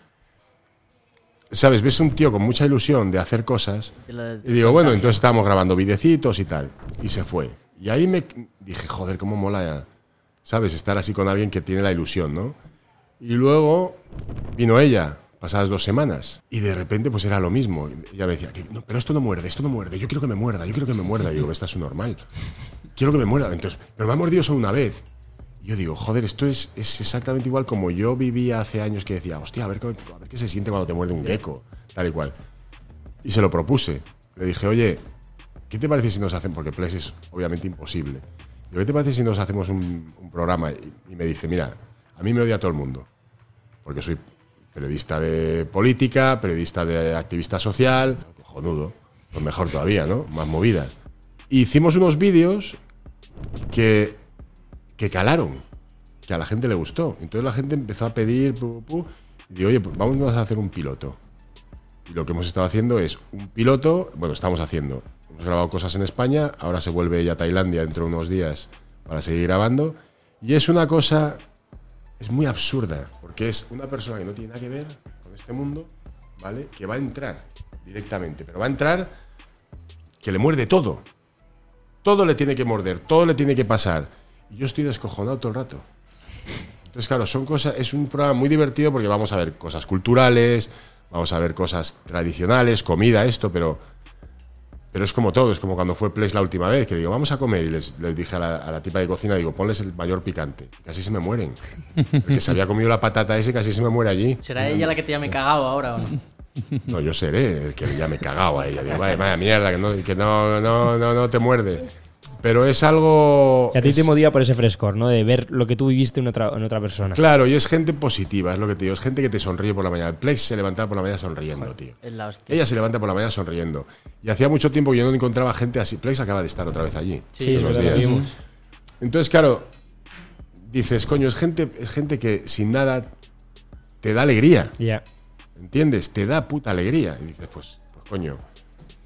¿Sabes? Ves un tío con mucha ilusión de hacer cosas, De y digo, bueno, entonces estábamos grabando videcitos y tal, y se fue. Y ahí me dije, joder, cómo mola, ¿sabes? Estar así con alguien que tiene la ilusión, ¿no? Y luego vino ella, pasadas dos semanas, y de repente pues era lo mismo. Y ella me decía, no, pero esto no muerde, esto no muerde, yo quiero que me muerda, yo quiero que me muerda. Y digo, esta es normal. Quiero que me muerda. Entonces, pero me ha mordido solo una vez. Yo digo, joder, esto es, es exactamente igual como yo vivía hace años que decía, hostia, a ver, qué- a ver qué se siente cuando te muerde un gecko, tal y cual. Y se lo propuse. Le dije, oye, ¿qué te parece si nos hacen? Porque Plex es obviamente imposible. Digo, ¿qué te parece si nos hacemos un, un programa? Y, y me dice, mira, a mí me odia todo el mundo. Porque soy periodista de política, periodista de activista social, cojonudo, pues mejor todavía, ¿no? Más movidas. Y hicimos unos vídeos que, que calaron, que a la gente le gustó. Entonces la gente empezó a pedir, y digo, oye, pues vamos a hacer un piloto. Y lo que hemos estado haciendo es un piloto, bueno, estamos haciendo. Hemos grabado cosas en España, ahora se vuelve ella a Tailandia dentro de unos días para seguir grabando. Y es una cosa, es muy absurda, porque es una persona que no tiene nada que ver con este mundo, ¿vale? Que va a entrar directamente, pero va a entrar que le muerde todo. Todo le tiene que morder, todo le tiene que pasar. Y yo estoy descojonado todo el rato. Entonces, claro, son cosas, es un programa muy divertido porque vamos a ver cosas culturales, vamos a ver cosas tradicionales, comida, esto, pero, pero es como todo, es como cuando fue Plex la última vez, que digo, vamos a comer, y les, les dije a la, a la tipa de cocina, digo, ponles el mayor picante. Casi se me mueren. El que se había comido la patata ese casi se me muere allí. ¿Será ella la que te llame cagado ahora o no? No, yo seré el que ya me cagaba a ella. Digo, vaya, vaya mierda, que, no, que no, no, no, no te muerde. Pero es algo. Y a ti es- te motiva por ese frescor, ¿no? De ver lo que tú viviste en otra, en otra persona. Claro, y es gente positiva, es lo que te digo. Es gente que te sonríe por la mañana. El Plex se levantaba por la mañana sonriendo, tío. Es la hostia. Ella se levanta por la mañana sonriendo. Y hacía mucho tiempo que yo no encontraba gente así. Plex acaba de estar otra vez allí. Sí, es verdad, días. Entonces, claro, dices, coño, es gente, es gente que sin nada te da alegría. Ya. ¿Entiendes? Te da puta alegría. Y dices, pues, pues coño,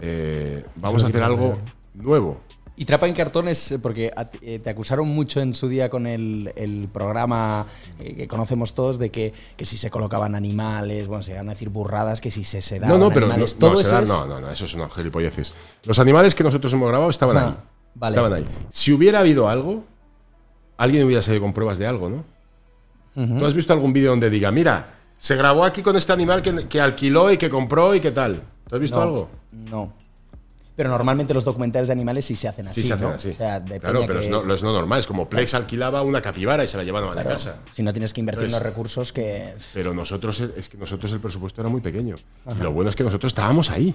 eh, vamos a hacer algo nuevo. Y Trapa en Cartones, eh, porque eh, te acusaron mucho en su día con el, el programa eh, que conocemos todos de que, que si se colocaban animales, bueno, se iban a decir burradas, que si se sedaban No, no, pero no, animales. no, todo se eso da- es- no, no, no, eso es una gilipolleces. Los animales que nosotros hemos grabado estaban Ah, ahí. vale. Estaban ahí. Si hubiera habido algo, alguien hubiera salido con pruebas de algo, ¿no? ¿Tú has visto algún vídeo donde diga, mira, se grabó aquí con este animal que, que alquiló y que compró y qué tal? ¿Tú has visto No, algo? No. Pero normalmente los documentales de animales sí se hacen así. Sí, se hacen ¿no? así. O sea, claro, pero que- es, no, lo- es no normal. Es como Plex alquilaba una capibara y se la llevaban a la casa. Si no tienes que invertir en los Entonces- recursos que. Pero nosotros, es que nosotros el presupuesto era muy pequeño. Y lo bueno es que nosotros estábamos ahí.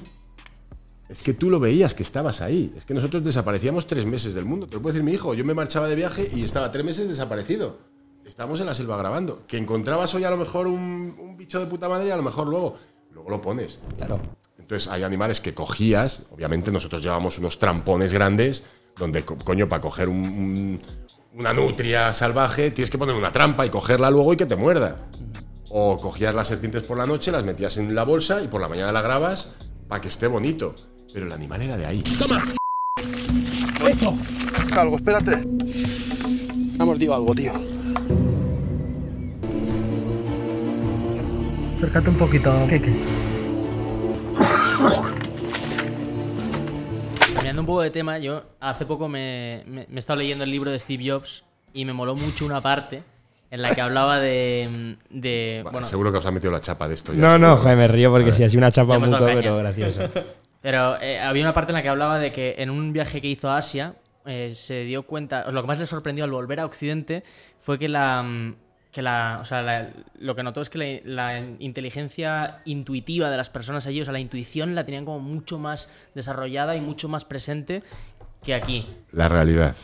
Es que tú lo veías que estabas ahí. Es que nosotros desaparecíamos tres meses del mundo. Te lo puede decir mi hijo. Yo me marchaba de viaje y estaba tres meses desaparecido. Estábamos en la selva grabando. Que encontrabas hoy a lo mejor un, un bicho de puta madre y a lo mejor luego. Luego lo pones. Claro. Entonces hay animales que cogías, obviamente nosotros llevamos unos trampones grandes, donde, co- coño, para coger un- un- una nutria salvaje tienes que poner una trampa y cogerla luego y que te muerda. O cogías las serpientes por la noche, las metías en la bolsa y por la mañana la grabas para que esté bonito. Pero el animal era de ahí. Algo, espérate. Ha mordido algo, tío. Acércate un poquito, Keke. Cambiando un poco de tema, yo hace poco me, me- me he estado leyendo el libro de Steve Jobs y me moló mucho una parte en la que hablaba de. de Vale, bueno, seguro que os ha metido la chapa de esto. ya, No, no, joder, me río porque si así una chapa dado pero gracioso. Pero eh, había una parte en la que hablaba de que en un viaje que hizo a Asia eh, se dio cuenta, lo que más le sorprendió al volver a Occidente fue que la, mm, que la, o sea, la- lo que notó es que la, la inteligencia intuitiva de las personas allí, o sea, la intuición la tenían como mucho más desarrollada y mucho más presente que aquí, La realidad.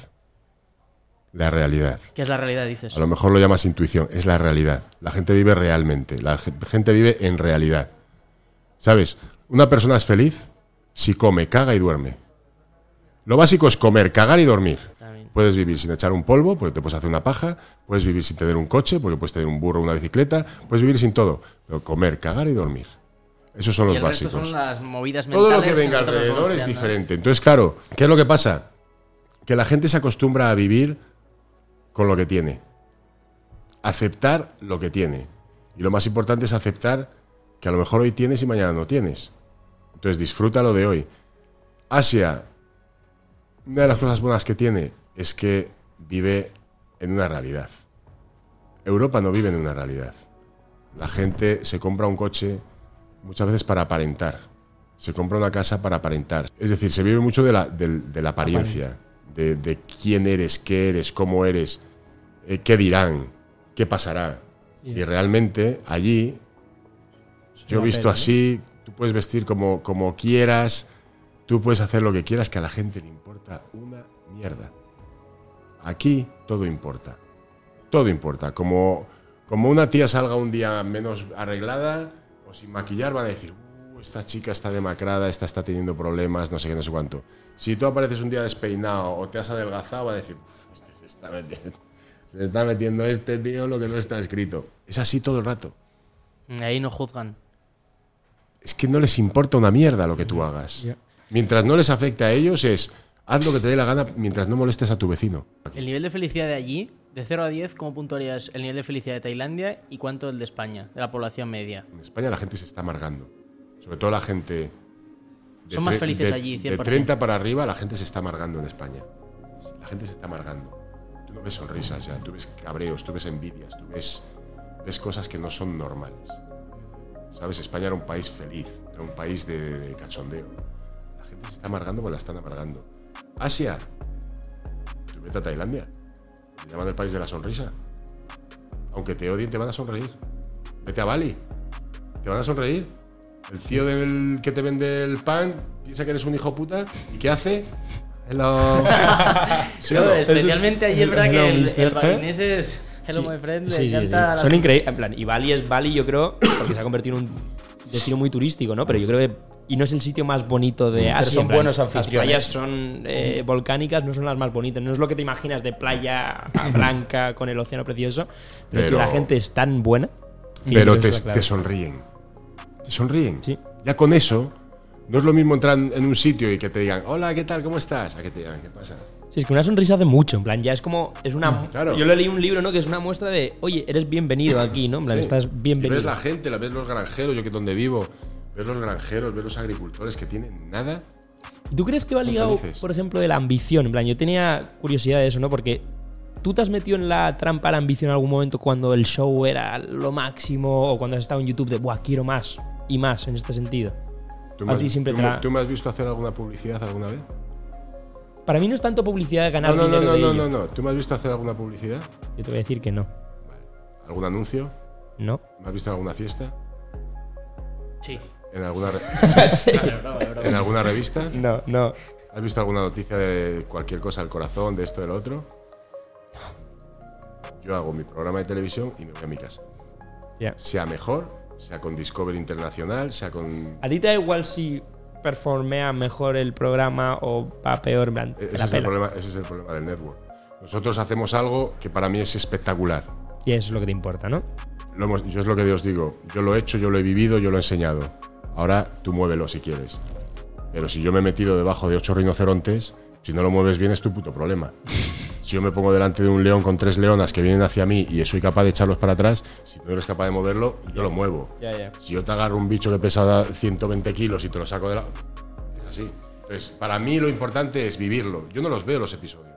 La realidad. que es la realidad, dices. A lo mejor lo llamas intuición, es la realidad. La gente vive realmente, la ge- gente vive en realidad. ¿Sabes? Una persona es feliz si come, caga y duerme. Lo básico es comer, cagar y dormir. Puedes vivir sin echar un polvo, porque te puedes hacer una paja. Puedes vivir sin tener un coche, porque puedes tener un burro una bicicleta. Puedes vivir sin todo. Pero comer, cagar y dormir. Esos son Y los el resto básicos. son las movidas mentales. Todo lo que venga alrededor es diferente. Entonces, claro, ¿qué es lo que pasa? Que la gente se acostumbra a vivir con lo que tiene. Aceptar lo que tiene. Y lo más importante es aceptar que a lo mejor hoy tienes y mañana no tienes. Entonces, disfruta lo de hoy. Asia, una de las cosas buenas que tiene es que vive en una realidad. Europa no vive en una realidad. La gente se compra un coche muchas veces para aparentar. Se compra una casa para aparentar. Es decir, se vive mucho de la, del- de la apariencia, de, de quién eres, qué eres, cómo eres, eh, qué dirán, qué pasará. Y realmente allí, yo he visto así, tú puedes vestir como, como quieras, tú puedes hacer lo que quieras, que a la gente le importa una mierda. Aquí todo importa. Todo importa. Como, como una tía salga un día menos arreglada o sin maquillar, van a decir, "Uh, esta chica está demacrada, esta está teniendo problemas, no sé qué, no sé cuánto. Si tú apareces un día despeinado o te has adelgazado, van a decir, "Uf, este se está metiendo, se está metiendo este tío lo que no está escrito. Es así todo el rato. Ahí no juzgan. Es que no les importa una mierda lo que tú hagas. Mientras no les afecte a ellos es, haz lo que te dé la gana mientras no molestes a tu vecino. El nivel de felicidad de allí, de 0 a 10, ¿cómo puntuarías el nivel de felicidad de Tailandia y cuánto el de España, de la población media? En España la gente se está amargando. Sobre todo la gente. de Son más felices de- allí, De 100%. 30 para arriba la gente se está amargando en España. La gente se está amargando. Tú no ves sonrisas ya, tú ves cabreos, tú ves envidias, tú ves, ves cosas que no son normales. ¿Sabes? España era un país feliz, era un país de, de cachondeo. La gente se está amargando porque la están amargando. Asia, tú vete a Tailandia. Te llaman el país de la sonrisa. Aunque te odien, te van a sonreír. Vete a Bali. Te van a sonreír. El tío del que te vende el pan piensa que eres un hijo puta. ¿Y qué hace? Hello. ¿Sí no? especialmente allí es verdad Hello, que el, el balinés es Hello Sí, my friend, sí, encanta Son increíbles. En plan, y Bali es Bali, yo creo, porque se ha convertido en un destino muy turístico, ¿no? Pero yo creo que. Y no es el sitio más bonito de Asia. son en plan, buenos anfitriones. Las playas son eh, volcánicas, no son las más bonitas. No es lo que te imaginas de playa blanca con el océano precioso. Pero, Pero- tío, la gente es tan buena. que Pero que te, te sonríen. Te sonríen. Sí. Ya con eso, no es lo mismo entrar en un sitio y que te digan, hola, ¿qué tal? ¿Cómo estás? A que te digan, ¿qué pasa? Sí, es que una sonrisa hace mucho, en plan, ya es como, es una, Mm, claro. yo le leí un libro, ¿no? Que es una muestra de, oye, eres bienvenido aquí, ¿no? En plan, Sí. estás Y bienvenido. ves la gente, la ves los granjeros, yo que donde vivo, ves los granjeros, ves los agricultores que tienen nada. ¿Y ¿Tú crees que va ligado, felices. por ejemplo, de la ambición? En plan, yo tenía curiosidad de eso, ¿no? Porque tú te has metido en la trampa de la ambición en algún momento cuando el show era lo máximo o cuando has estado en YouTube de, buah, quiero más y más en este sentido. ¿Tú A me, has, ti siempre tú la- tú me has visto hacer alguna publicidad alguna vez? Para mí no es tanto publicidad de ganar No, no, no, dinero no, de no, ello. no, no. ¿Tú me has visto hacer alguna publicidad? Yo te voy a decir que no. ¿Algún anuncio? No. ¿Me has visto en alguna fiesta? Sí. ¿En alguna, broma. ¿En alguna revista? No, no. ¿Has visto alguna noticia de cualquier cosa al corazón, de esto, de lo otro? Yo hago mi programa de televisión y me voy a mi casa. Ya. Sea mejor sea con Discovery Internacional, sea con... ¿A ti te da igual si performea mejor el programa o va peor? plan, te Ese la es, el problema, ese es el problema del network. Nosotros hacemos algo que para mí es espectacular. Y eso es lo que te importa, ¿no? Lo hemos- yo es lo que os digo. Yo lo he hecho, yo lo he vivido, yo lo he enseñado. Ahora tú muévelo si quieres. Pero si yo me he metido debajo de ocho rinocerontes, si no lo mueves bien es tu puto problema. Si yo me pongo delante de un león con tres leonas que vienen hacia mí y soy capaz de echarlos para atrás, si tú no eres capaz de moverlo, yo lo muevo. Si yo te agarro un bicho que pesa 120 kilos y te lo saco de la... Es así. Entonces, para mí lo importante es vivirlo. Yo no los veo los episodios.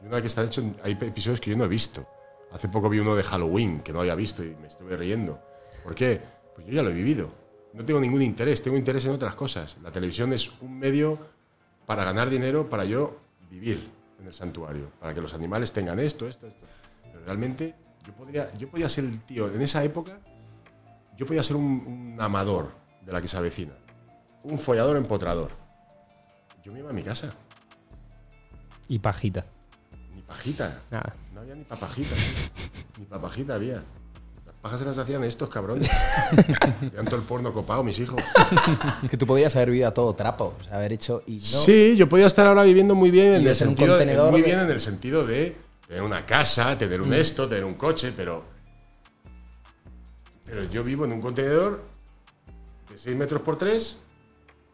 Y una vez que están hechos, hay episodios que yo no he visto. Hace poco vi uno de Halloween que no había visto y me estuve riendo. ¿Por qué? Pues yo ya lo he vivido. No tengo ningún interés, tengo interés en otras cosas. La televisión es un medio para ganar dinero, para yo vivir en el santuario, para que los animales tengan esto, esto, esto. Pero realmente yo podría, yo podía ser el tío, en esa época, yo podía ser un, un amador de la que se avecina, un follador empotrador. Yo me iba a mi casa, Y pajita. ni pajita, Nada. no había ni papajita, ni papajita había. Se las hacían estos cabrones. Tenían todo el porno copado, mis hijos. Que tú podías haber vivido a todo trapo, o sea, haber hecho y no. Sí, yo podía estar ahora viviendo muy bien en el sentido, muy de- bien en el sentido de tener una casa, tener un esto, tener un coche, pero pero yo vivo en un contenedor de 6 metros por 3,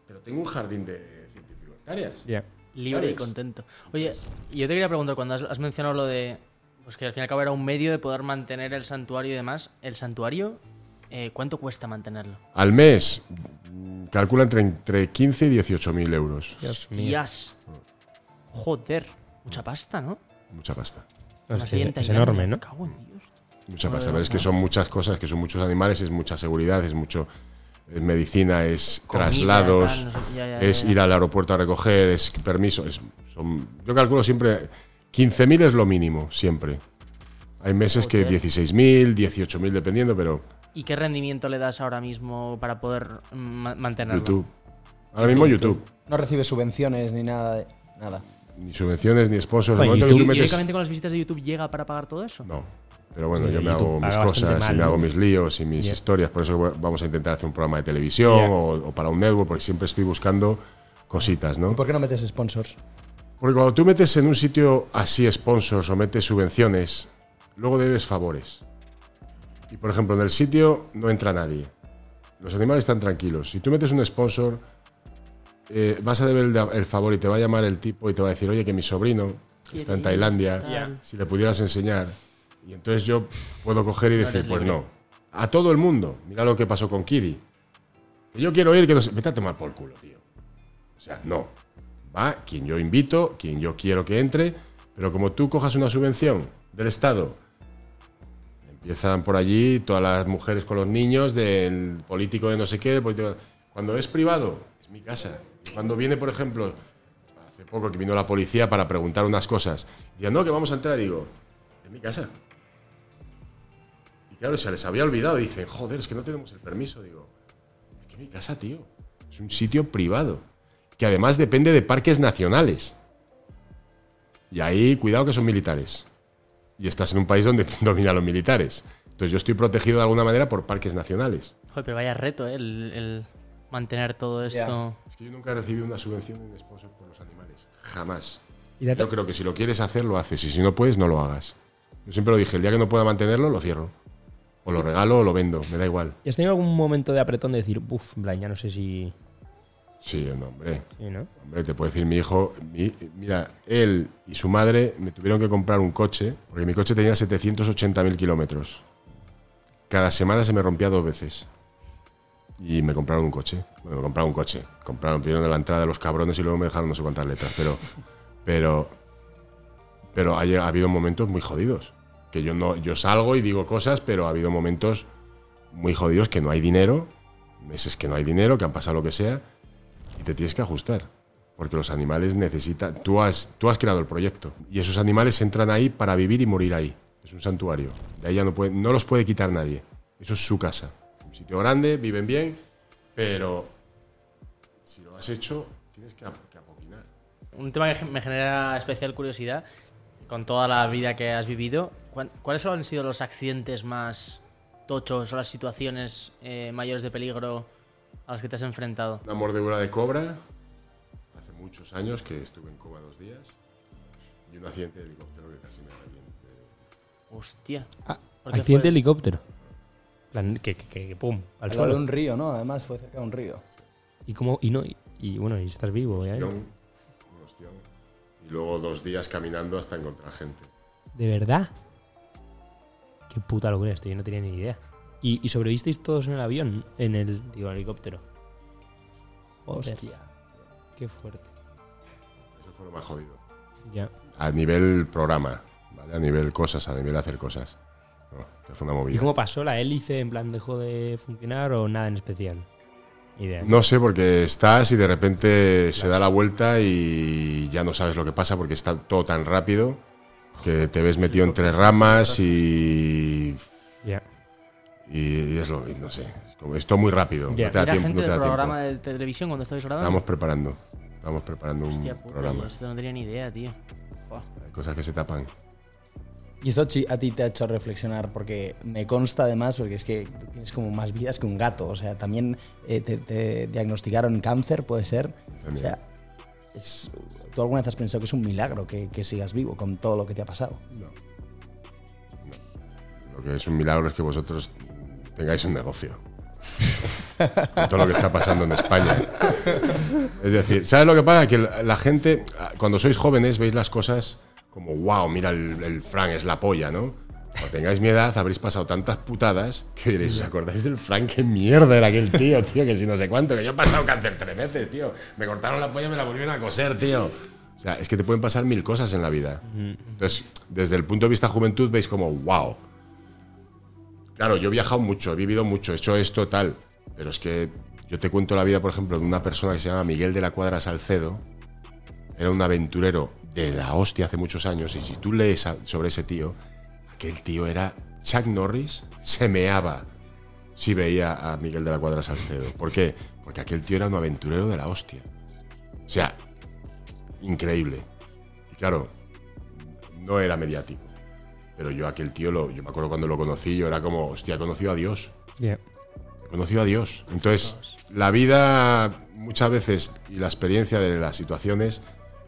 pero tengo un jardín de ciento y pico hectáreas. Ya. Libre y contento. Oye, y yo te quería preguntar, cuando has, has mencionado lo de. Pues que al fin y al cabo era un medio de poder mantener el santuario y demás. ¿El santuario eh, cuánto cuesta mantenerlo? Al mes calcula entre, entre 15 y 18 mil euros. Dios mío. Joder, mucha pasta, ¿no? Mucha pasta. No, es, es- enorme, ¿no? me cago en Dios. Mucha pasta. Pero es que son muchas cosas, que son muchos animales, es mucha seguridad, es mucho es medicina, es Comida, traslados, ya, ya, es ir al aeropuerto a recoger, es permiso. Es, son, yo calculo siempre 15.000 es lo mínimo, siempre. Hay meses que Joder. 16.000, 18.000 dependiendo, pero ¿Y qué rendimiento le das ahora mismo para poder mm, ma- mantenerlo? YouTube. Ahora mismo YouTube. No recibes subvenciones ni nada. de- nada. Ni subvenciones, ni sponsors. Oye, momento que YouTube- tú ¿Y metes- únicamente con las visitas de YouTube llega para pagar todo eso? No. Pero bueno, Sí, yo me YouTube hago mis cosas mal, y me hago mis líos y mis historias. Por eso vamos a intentar hacer un programa de televisión o, o para un network, porque siempre estoy buscando cositas, ¿no? ¿Y por qué no metes sponsors? Porque cuando tú metes en un sitio así sponsors o metes subvenciones, luego debes favores. Y por ejemplo, en el sitio no entra nadie. Los animales están tranquilos. Si tú metes un sponsor, eh, vas a deber el, el favor y te va a llamar el tipo y te va a decir, oye, que mi sobrino está en Tailandia, si le pudieras enseñar. Y entonces yo puedo coger y decir, pues no. A todo el mundo. Mira lo que pasó con Kiri. Que yo quiero ir, que no sé. Vete a tomar por culo, tío. O sea, no. Va quien yo invito, quien yo quiero que entre, pero como tú cojas una subvención del Estado, empiezan por allí todas las mujeres con los niños, del político de no sé qué, del político... Cuando es privado, es mi casa. Cuando viene, por ejemplo, hace poco que vino la policía para preguntar unas cosas, y no, que vamos a entrar, digo, es mi casa. Y claro, se les había olvidado, dicen, joder, es que no tenemos el permiso, digo, es que mi casa, tío. Es un sitio privado que además depende de parques nacionales. Y ahí, cuidado que son militares. Y estás en un país donde dominan los militares. Entonces yo estoy protegido de alguna manera por parques nacionales. Joder, pero vaya reto, ¿eh? El, el mantener todo esto. Es que yo nunca he recibido una subvención de un sponsor por los animales. Jamás. Y Yo creo que si lo quieres hacer, lo haces. Y si no puedes, no lo hagas. Yo siempre lo dije, el día que no pueda mantenerlo, lo cierro. O lo regalo o lo vendo, me da igual. ¿Y has tenido algún momento de apretón de decir, uff, en plan, ya no sé si. Sí, no, hombre. Sí, ¿no? Hombre, te puedo decir, mi hijo, mi- mira, él y su madre me tuvieron que comprar un coche, porque mi coche tenía 780.000 kilómetros. Cada semana se me rompía dos veces. Y me compraron un coche. Bueno, me compraron un coche. Compraron primero de la entrada de los cabrones y luego me dejaron no sé cuántas letras. Pero, pero, pero ha, ha habido momentos muy jodidos. Que yo no, yo salgo y digo cosas, pero ha habido momentos muy jodidos que no hay dinero, meses que no hay dinero, que han pasado lo que sea, y te tienes que ajustar. Porque los animales necesitan. Tú has, tú has creado el proyecto. Y esos animales entran ahí para vivir y morir ahí. Es un santuario. De ahí ya no, puede, no los puede quitar nadie. Eso es su casa. Un sitio grande, viven bien, pero si lo has hecho, tienes que, que. Un tema que me genera especial curiosidad, con toda la vida que has vivido, ¿cuán- ¿cuáles han sido los accidentes más tochos o las situaciones eh, mayores de peligro a las que te has enfrentado? Una mordedura de cobra, hace muchos años que estuve en coma dos días, y un accidente de helicóptero que casi me reviente. Hostia. Ah, ¿Por qué accidente de helicóptero. Plan, que, que, que- pum, al Al lado de suelo. un río, ¿no? Además fue cerca de un río. Y como, y no, y, y bueno, y estás vivo, ¿eh? Ostión, un ostión. Y luego dos días caminando hasta encontrar gente. ¿De verdad? Qué puta locura esto, yo no tenía ni idea. ¿Y, y sobrevivisteis todos en el avión? En el, digo, helicóptero. Joder, Hostia. qué fuerte. Eso fue lo más jodido. Ya. A nivel programa, ¿vale? A nivel cosas, a nivel hacer cosas. No, que fue una ¿Y movida. cómo pasó la hélice? ¿En plan dejó de funcionar o nada en especial? Idea. No sé, porque estás y de repente se da la vuelta y ya no sabes lo que pasa porque está todo tan rápido que te ves metido entre ramas y, Ya. Y es lo, no sé, es, todo muy rápido. Ya. No te da ¿Era tiempo. gente no te del programa tiempo. de televisión cuando estabais grabando? Estamos preparando, estamos preparando un Hostia puta, programa. esto no tenía ni idea, tío. Hay cosas que se tapan. Y esto a ti te ha hecho reflexionar, porque me consta además, porque es que tienes como más vidas que un gato. O sea, también eh, te, te diagnosticaron cáncer, puede ser. O Genial. sea, es- ¿tú alguna vez has pensado que es un milagro que, que sigas vivo con todo lo que te ha pasado? Lo que es un milagro es que vosotros tengáis un negocio. Con todo lo que está pasando en España. Es decir, ¿sabes lo que pasa? Que la gente, cuando sois jóvenes, veis las cosas como, wow, mira, el, el Frank es la polla, ¿no? Cuando tengáis mi edad, habréis pasado tantas putadas que diréis, ¿os acordáis del Frank? ¡Qué mierda era aquel tío, tío! Que si no sé cuánto, que yo he pasado cáncer tres veces, tío. Me cortaron la polla y me la volvieron a coser, tío. O sea, es que te pueden pasar mil cosas en la vida. Entonces, desde el punto de vista juventud, veis como, wow, Claro, yo he viajado mucho, he vivido mucho, he hecho esto, tal. Pero es que yo te cuento la vida, por ejemplo, de una persona que se llama Miguel de la Cuadra Salcedo. Era un aventurero de la hostia hace muchos años. Y si tú lees sobre ese tío, aquel tío era Chuck Norris, se meaba si veía a Miguel de la Cuadra Salcedo. ¿Por qué? Porque aquel tío era un aventurero de la hostia. O sea, increíble. Y claro, no era mediático. Pero yo aquel tío, lo, yo me acuerdo cuando lo conocí, yo era como, hostia, he conocido a Dios. Ya. He conocido a Dios. Entonces, la vida muchas veces y la experiencia de las situaciones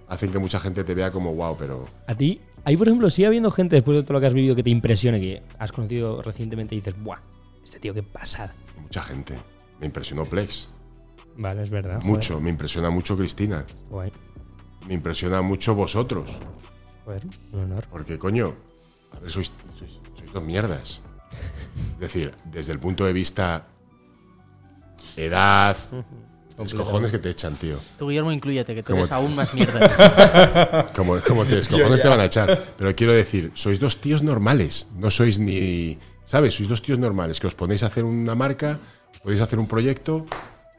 hacen que mucha gente te vea como, wow, pero A ti, ahí por ejemplo, sigue habiendo gente después de todo lo que has vivido que te impresione, que has conocido recientemente y dices, ¡buah! Este tío, qué pasada. mucha gente. Me impresionó Plex. Vale, es verdad. joder. Mucho. Me impresiona mucho Cristina. Guay. Me impresiona mucho vosotros. Joder, un honor. Porque, coño, a ver, sois, sois, sois dos mierdas. Es decir, desde el punto de vista edad, los cojones que te echan, tío. Tú, Guillermo, incluyete, que tú ¿Cómo eres aún más mierda. Como, como tres cojones te van a echar. Pero quiero decir, sois dos tíos normales. No sois ni. ¿Sabes? Sois dos tíos normales que os ponéis a hacer una marca, podéis hacer un proyecto.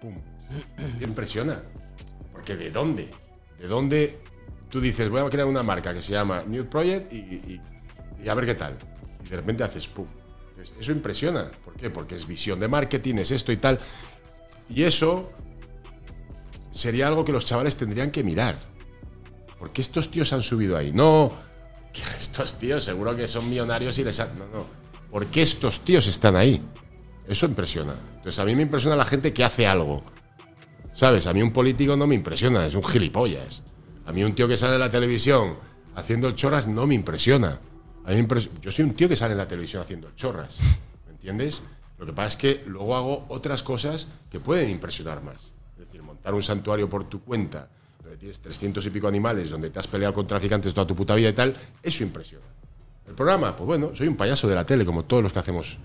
¡Pum! Me impresiona. Porque ¿de dónde? ¿De dónde tú dices, voy a crear una marca que se llama New Project y, y- y a ver qué tal? Y de repente haces ¡pum! Entonces, Eso impresiona. ¿Por qué? Porque es visión de marketing, es esto y tal. Y eso sería algo que los chavales tendrían que mirar. ¿Por qué estos tíos han subido ahí? No, estos tíos seguro que son millonarios y les han... No, no. ¿Por qué estos tíos están ahí? Eso impresiona. Entonces a mí me impresiona la gente que hace algo. ¿Sabes? A mí un político no me impresiona, es un gilipollas. A mí un tío que sale en la televisión haciendo chorras no me impresiona. A mí Yo soy un tío que sale en la televisión haciendo chorras. ¿Me entiendes? Lo que pasa es que luego hago otras cosas que pueden impresionar más. Es decir, montar un santuario por tu cuenta, donde tienes 300 y pico animales, donde te has peleado con traficantes toda tu puta vida y tal, eso impresiona. El programa, pues bueno, soy un payaso de la tele, como todos los que hacemos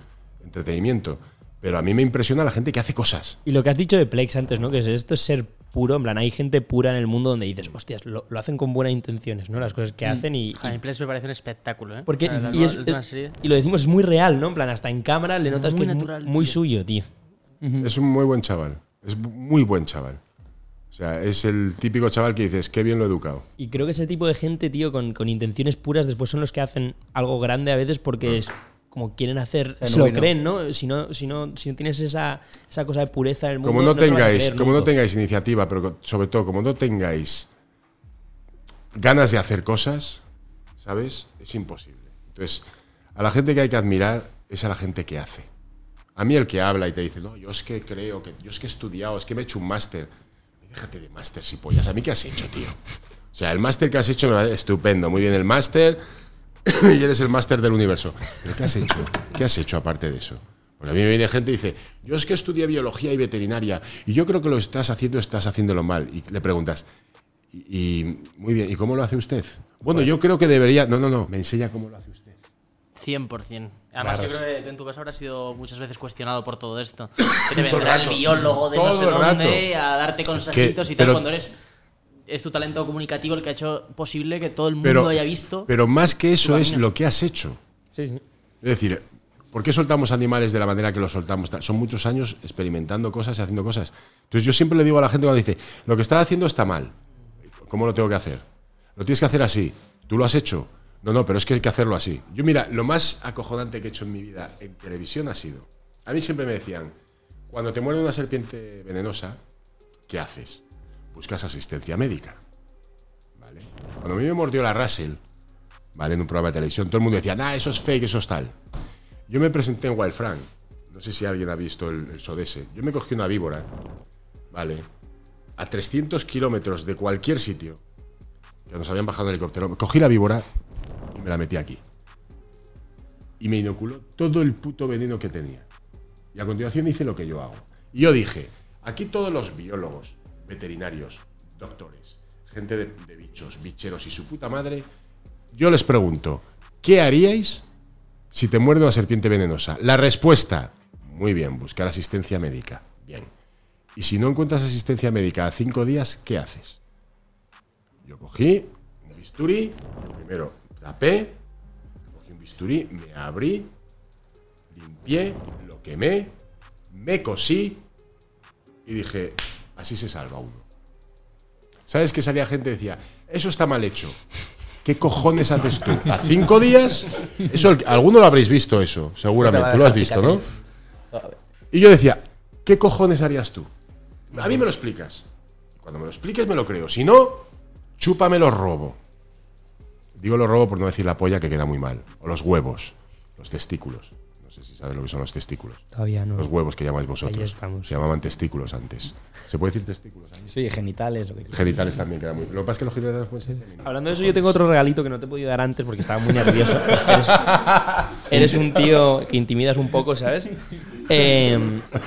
entretenimiento. Pero a mí me impresiona la gente que hace cosas. Y lo que has dicho de Plex antes, ¿no? Que es esto es ser puro, en plan, hay gente pura en el mundo donde dices, hostias, lo, lo hacen con buenas intenciones, ¿no? Las cosas que hacen y. Jaime Ples me parece un espectáculo, ¿eh? porque, La- la y, es- nueva- la es- serie. y lo decimos, es muy real, ¿no? En plan, hasta en cámara le notas Muy que natural, es muy tío. suyo, tío. Es un muy buen chaval. Es muy buen chaval. O sea, es el típico chaval que dices, qué bien lo he educado. Y creo que ese tipo de gente, tío, con, con intenciones puras, después son los que hacen algo grande a veces porque es como quieren hacer, se lo creen, ¿no? Si no, si no, si no tienes esa, esa cosa de pureza en el mundo. Como no, a tengáis, creer como no tengáis iniciativa, pero sobre todo como no tengáis ganas de hacer cosas, ¿sabes? Es imposible. Entonces, a la gente que hay que admirar es a la gente que hace. A mí el que habla y te dice, no, yo es que creo, que yo es que he estudiado, es que me he hecho un máster. Déjate de máster, si pollas. ¿A mí qué has hecho, tío? O sea, el máster que has hecho, estupendo. Muy bien el máster y eres el máster del universo. ¿Pero qué has hecho? ¿Qué has hecho aparte de eso? Porque a mí me viene gente y dice, yo es que estudié biología y veterinaria y yo creo que lo estás haciendo, estás haciéndolo mal. Y le preguntas, y, y- muy bien, ¿y cómo lo hace usted? Bueno, yo creo que debería... No, no, no, me enseña cómo lo hace usted. 100%. Además, Claro. yo creo que en tu caso habrás sido muchas veces cuestionado por todo esto. Que te vendrá el biólogo de no sé dónde rato. a darte consejitos Que- y tal, pero- cuando eres. Es tu talento comunicativo el que ha hecho posible que todo el mundo Pero, haya visto. pero más que eso es lo que has hecho. Sí, sí. Es decir, ¿por qué soltamos animales de la manera que los soltamos? Son muchos años experimentando cosas y haciendo cosas. Entonces yo siempre le digo a la gente cuando dice, lo que estás haciendo está mal. ¿Cómo lo tengo que hacer? Lo tienes que hacer así. ¿Tú lo has hecho? No, no, pero es que hay que hacerlo así. Yo mira, lo más acojonante que he hecho en mi vida en televisión ha sido, a mí siempre me decían, cuando te muerde una serpiente venenosa, ¿qué haces? Buscas asistencia médica. ¿Vale? Cuando a mí me mordió la Russell, ¿vale? En un programa de televisión, todo el mundo decía, nah, eso es fake, eso es tal. Yo me presenté en Wild Frank. No sé si alguien ha visto el, el Sodese. Yo me cogí una víbora, ¿vale? A 300 kilómetros de cualquier sitio. Que nos habían bajado en helicóptero. Cogí la víbora y me la metí aquí. Y me inoculó todo el puto veneno que tenía. Y a continuación hice lo que yo hago. Y yo dije, aquí todos los biólogos, veterinarios, doctores, gente de, bichos, bicheros y su puta madre, yo les pregunto, ¿qué haríais si te muerde una serpiente venenosa? La respuesta, muy bien, buscar asistencia médica. Bien. Y si no encuentras asistencia médica a cinco días, ¿qué haces? Yo cogí un bisturí, primero tapé, cogí un bisturí, me abrí, limpié, lo quemé, me cosí y dije, así se salva uno. ¿Sabes que salía gente y decía, eso está mal hecho? ¿Qué cojones haces tú? ¿A cinco días? Eso, alguno lo habréis visto eso, seguramente. Tú lo has visto, ¿no? Y yo decía, ¿qué cojones harías tú? A mí me lo explicas. Cuando me lo expliques me lo creo. Si no, chúpame los robo. Digo los robo por no decir la polla que queda muy mal. O los huevos, los testículos. Sabes lo que son los testículos. Todavía no. Los huevos que llamáis Ahí vosotros. estamos. Se llamaban testículos antes. ¿Se puede decir testículos? ahí? Sí, genitales. Lo que Genitales también queda muy. Lo que pasa es que los genitales pueden ser. Hablando de eso, yo tengo otro regalito que no te he podido dar antes porque estaba muy nervioso. eres, eres un tío que intimidas un poco, ¿sabes? Eh,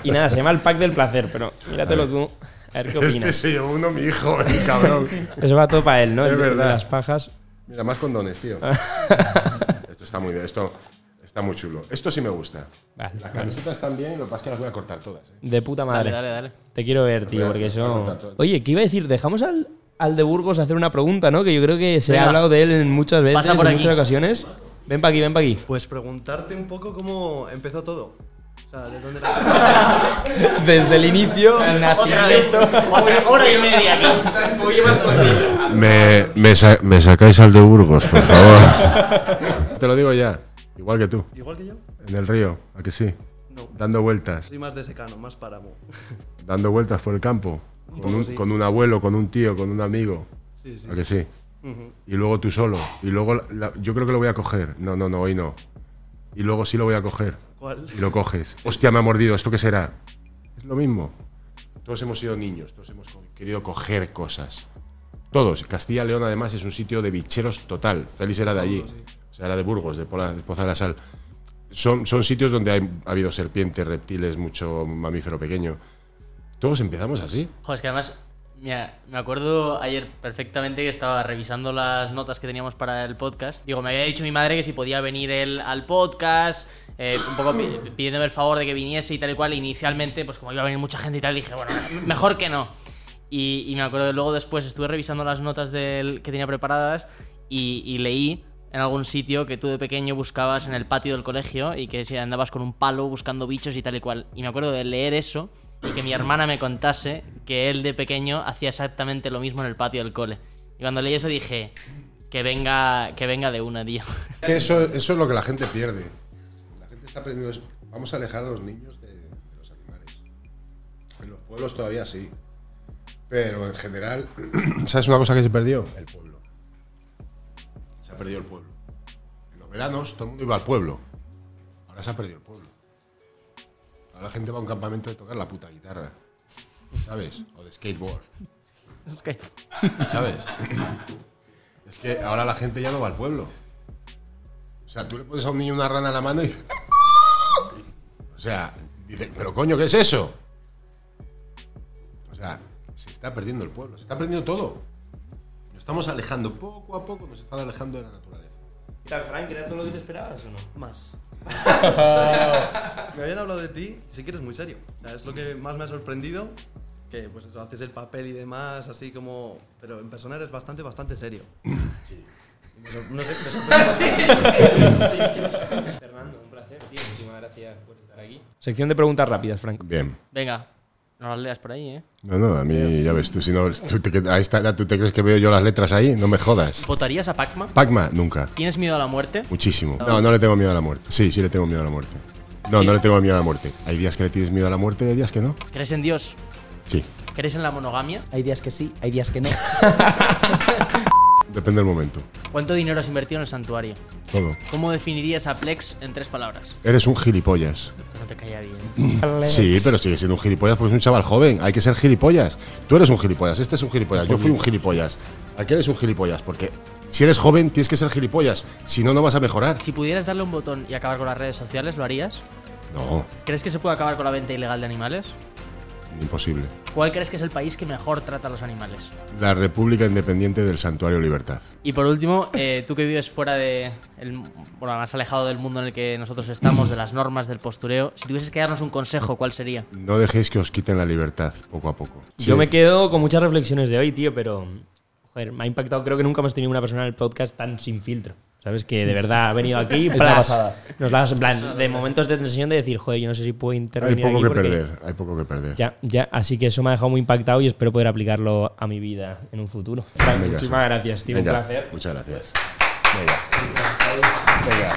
y nada, se llama el pack del placer, pero míratelo tú. A ver qué Este opinas. se llevó uno mi hijo, el cabrón. Eso va todo para él, ¿no? Es El de- de verdad. las pajas. Mira, más condones, tío. esto está muy bien. Esto está muy chulo. Esto sí me gusta. Vale, Las vale. camisetas están bien, lo que pasa es que las voy a cortar todas. ¿eh? De puta madre. Dale, dale, dale. Te quiero ver, tío, porque eso. Oye, ¿qué iba a decir? Dejamos al, al de Burgos hacer una pregunta, ¿no? Que yo creo que se Venga. ha hablado de él en muchas veces, Pasa por en aquí. muchas ocasiones. Ven para aquí, ven para aquí. Pues preguntarte un poco cómo empezó todo. O sea, de dónde nació. Desde el inicio, Otra vez. Otra hora y media aquí. Me, me, sa- me sacáis al de Burgos, por favor. Te lo digo ya. Igual que tú. Igual que yo. En el río, ¿a que sí? No. Dando vueltas. Soy más de secano, más páramo. Dando vueltas por el campo. Con un, sí. con un abuelo, con un tío, con un amigo. Sí, sí. ¿A que sí? Y luego tú solo. Y luego la- la- yo creo que lo voy a coger. No, no, no, hoy no. Y luego sí lo voy a coger. ¿Cuál? Y lo coges. Hostia, me ha mordido. ¿Esto qué será? Es lo mismo. Todos hemos sido niños, todos hemos co- querido coger cosas. Todos. Castilla y León, además, es un sitio de bicheros total. Félix era de allí. O era de Burgos, de, Pola- Poza de la Sal. Son, son sitios donde hay- ha habido serpientes, reptiles, mucho mamífero pequeño. Todos empezamos así. Joder, es que además, mira, me acuerdo ayer perfectamente que estaba revisando las notas que teníamos para el podcast. Digo, me había dicho mi madre que si podía venir él al podcast, eh, un poco pi- pidiéndome el favor de que viniese y tal y cual. Inicialmente, pues como iba a venir mucha gente y tal, dije, bueno, mejor que no. Y, me acuerdo luego después estuve revisando las notas del, que tenía preparadas y, y leí en algún sitio que tú de pequeño buscabas en el patio del colegio y que si andabas con un palo buscando bichos y tal y cual. Y me acuerdo de leer eso y que mi hermana me contase que él de pequeño hacía exactamente lo mismo en el patio del cole. Y cuando leí eso dije, que venga, que venga de una, tío. Que eso, eso es lo que la gente pierde. La gente está aprendiendo eso. Vamos a alejar a los niños de, de los animales. En los pueblos todavía sí. Pero en general, ¿sabes una cosa que se perdió? El pueblo. Perdido el pueblo. En los veranos todo el mundo iba al pueblo. Ahora se ha perdido el pueblo. Ahora la gente va a un campamento de tocar la puta guitarra. ¿Sabes? O de skateboard. ¿Sabes? es que ahora la gente ya no va al pueblo. O sea, tú le pones a un niño una rana en la mano y dice. O sea, dice, pero coño, ¿qué es eso? O sea, se está perdiendo el pueblo, se está perdiendo todo. Nos estamos alejando poco a poco, nos están alejando de la naturaleza. ¿Qué tal, Frank? ¿Era todo lo que te esperabas o no? Más. me habían hablado de ti y sí que eres muy serio. O sea, es lo que más me ha sorprendido. Que pues eso, haces el papel y demás, así como. Pero en persona eres bastante, bastante serio. Sí. No sé, me sorprende. Fernando, un placer, tío. Muchísimas gracias por estar aquí. Sección de preguntas rápidas, Frank. Bien. Venga, no las leas por ahí, ¿eh? No, no, a mí ya ves, tú si no, tú te, a esta edad, ¿tú te crees que veo yo las letras ahí? No me jodas. ¿Votarías a Pacma? Pacma, nunca. ¿Tienes miedo a la muerte? Muchísimo. No, no le tengo miedo a la muerte. Sí, sí le tengo miedo a la muerte. No, no le tengo miedo a la muerte. Hay días que le tienes miedo a la muerte y hay días que no. ¿Crees en Dios? Sí, ¿Crees en la monogamia? Hay días que sí, hay días que no. depende del momento. ¿Cuánto dinero has invertido en el santuario? Todo. ¿Cómo definirías a Plex en tres palabras? Eres un gilipollas. No te caía bien. Sí, pero sigue siendo un gilipollas porque es un chaval joven. Hay que ser gilipollas. Tú eres un gilipollas, este es un gilipollas, yo fui un gilipollas. Aquí eres un gilipollas porque si eres joven tienes que ser gilipollas. Si no, no vas a mejorar. Si pudieras darle un botón y acabar con las redes sociales, ¿lo harías? No, ¿Crees que se puede acabar con la venta ilegal de animales? Imposible. ¿Cuál crees que es el país que mejor trata a los animales? La República Independiente del Santuario Libertad. Y por último, eh, tú que vives fuera de. El, bueno, más alejado del mundo en el que nosotros estamos, de las normas, del postureo, si tuvieses que darnos un consejo, ¿cuál sería? No dejéis que os quiten la libertad poco a poco. Yo Sí. me quedo con muchas reflexiones de hoy, tío, pero. Joder, me ha impactado. Creo que nunca hemos tenido una persona en el podcast tan sin filtro. ¿Sabes? Que de verdad ha venido aquí. Es pasada. Nos la en plan, de momentos de tensión de decir, joder, yo no sé si puedo Hay intervenir. poco aquí que porque- perder, hay poco que perder. Ya, ya, así que eso me ha dejado muy impactado y espero poder aplicarlo a mi vida en un futuro. Frank, muchísimas gracias, tío. Venga, Un placer. Muchas gracias. Venga. Venga.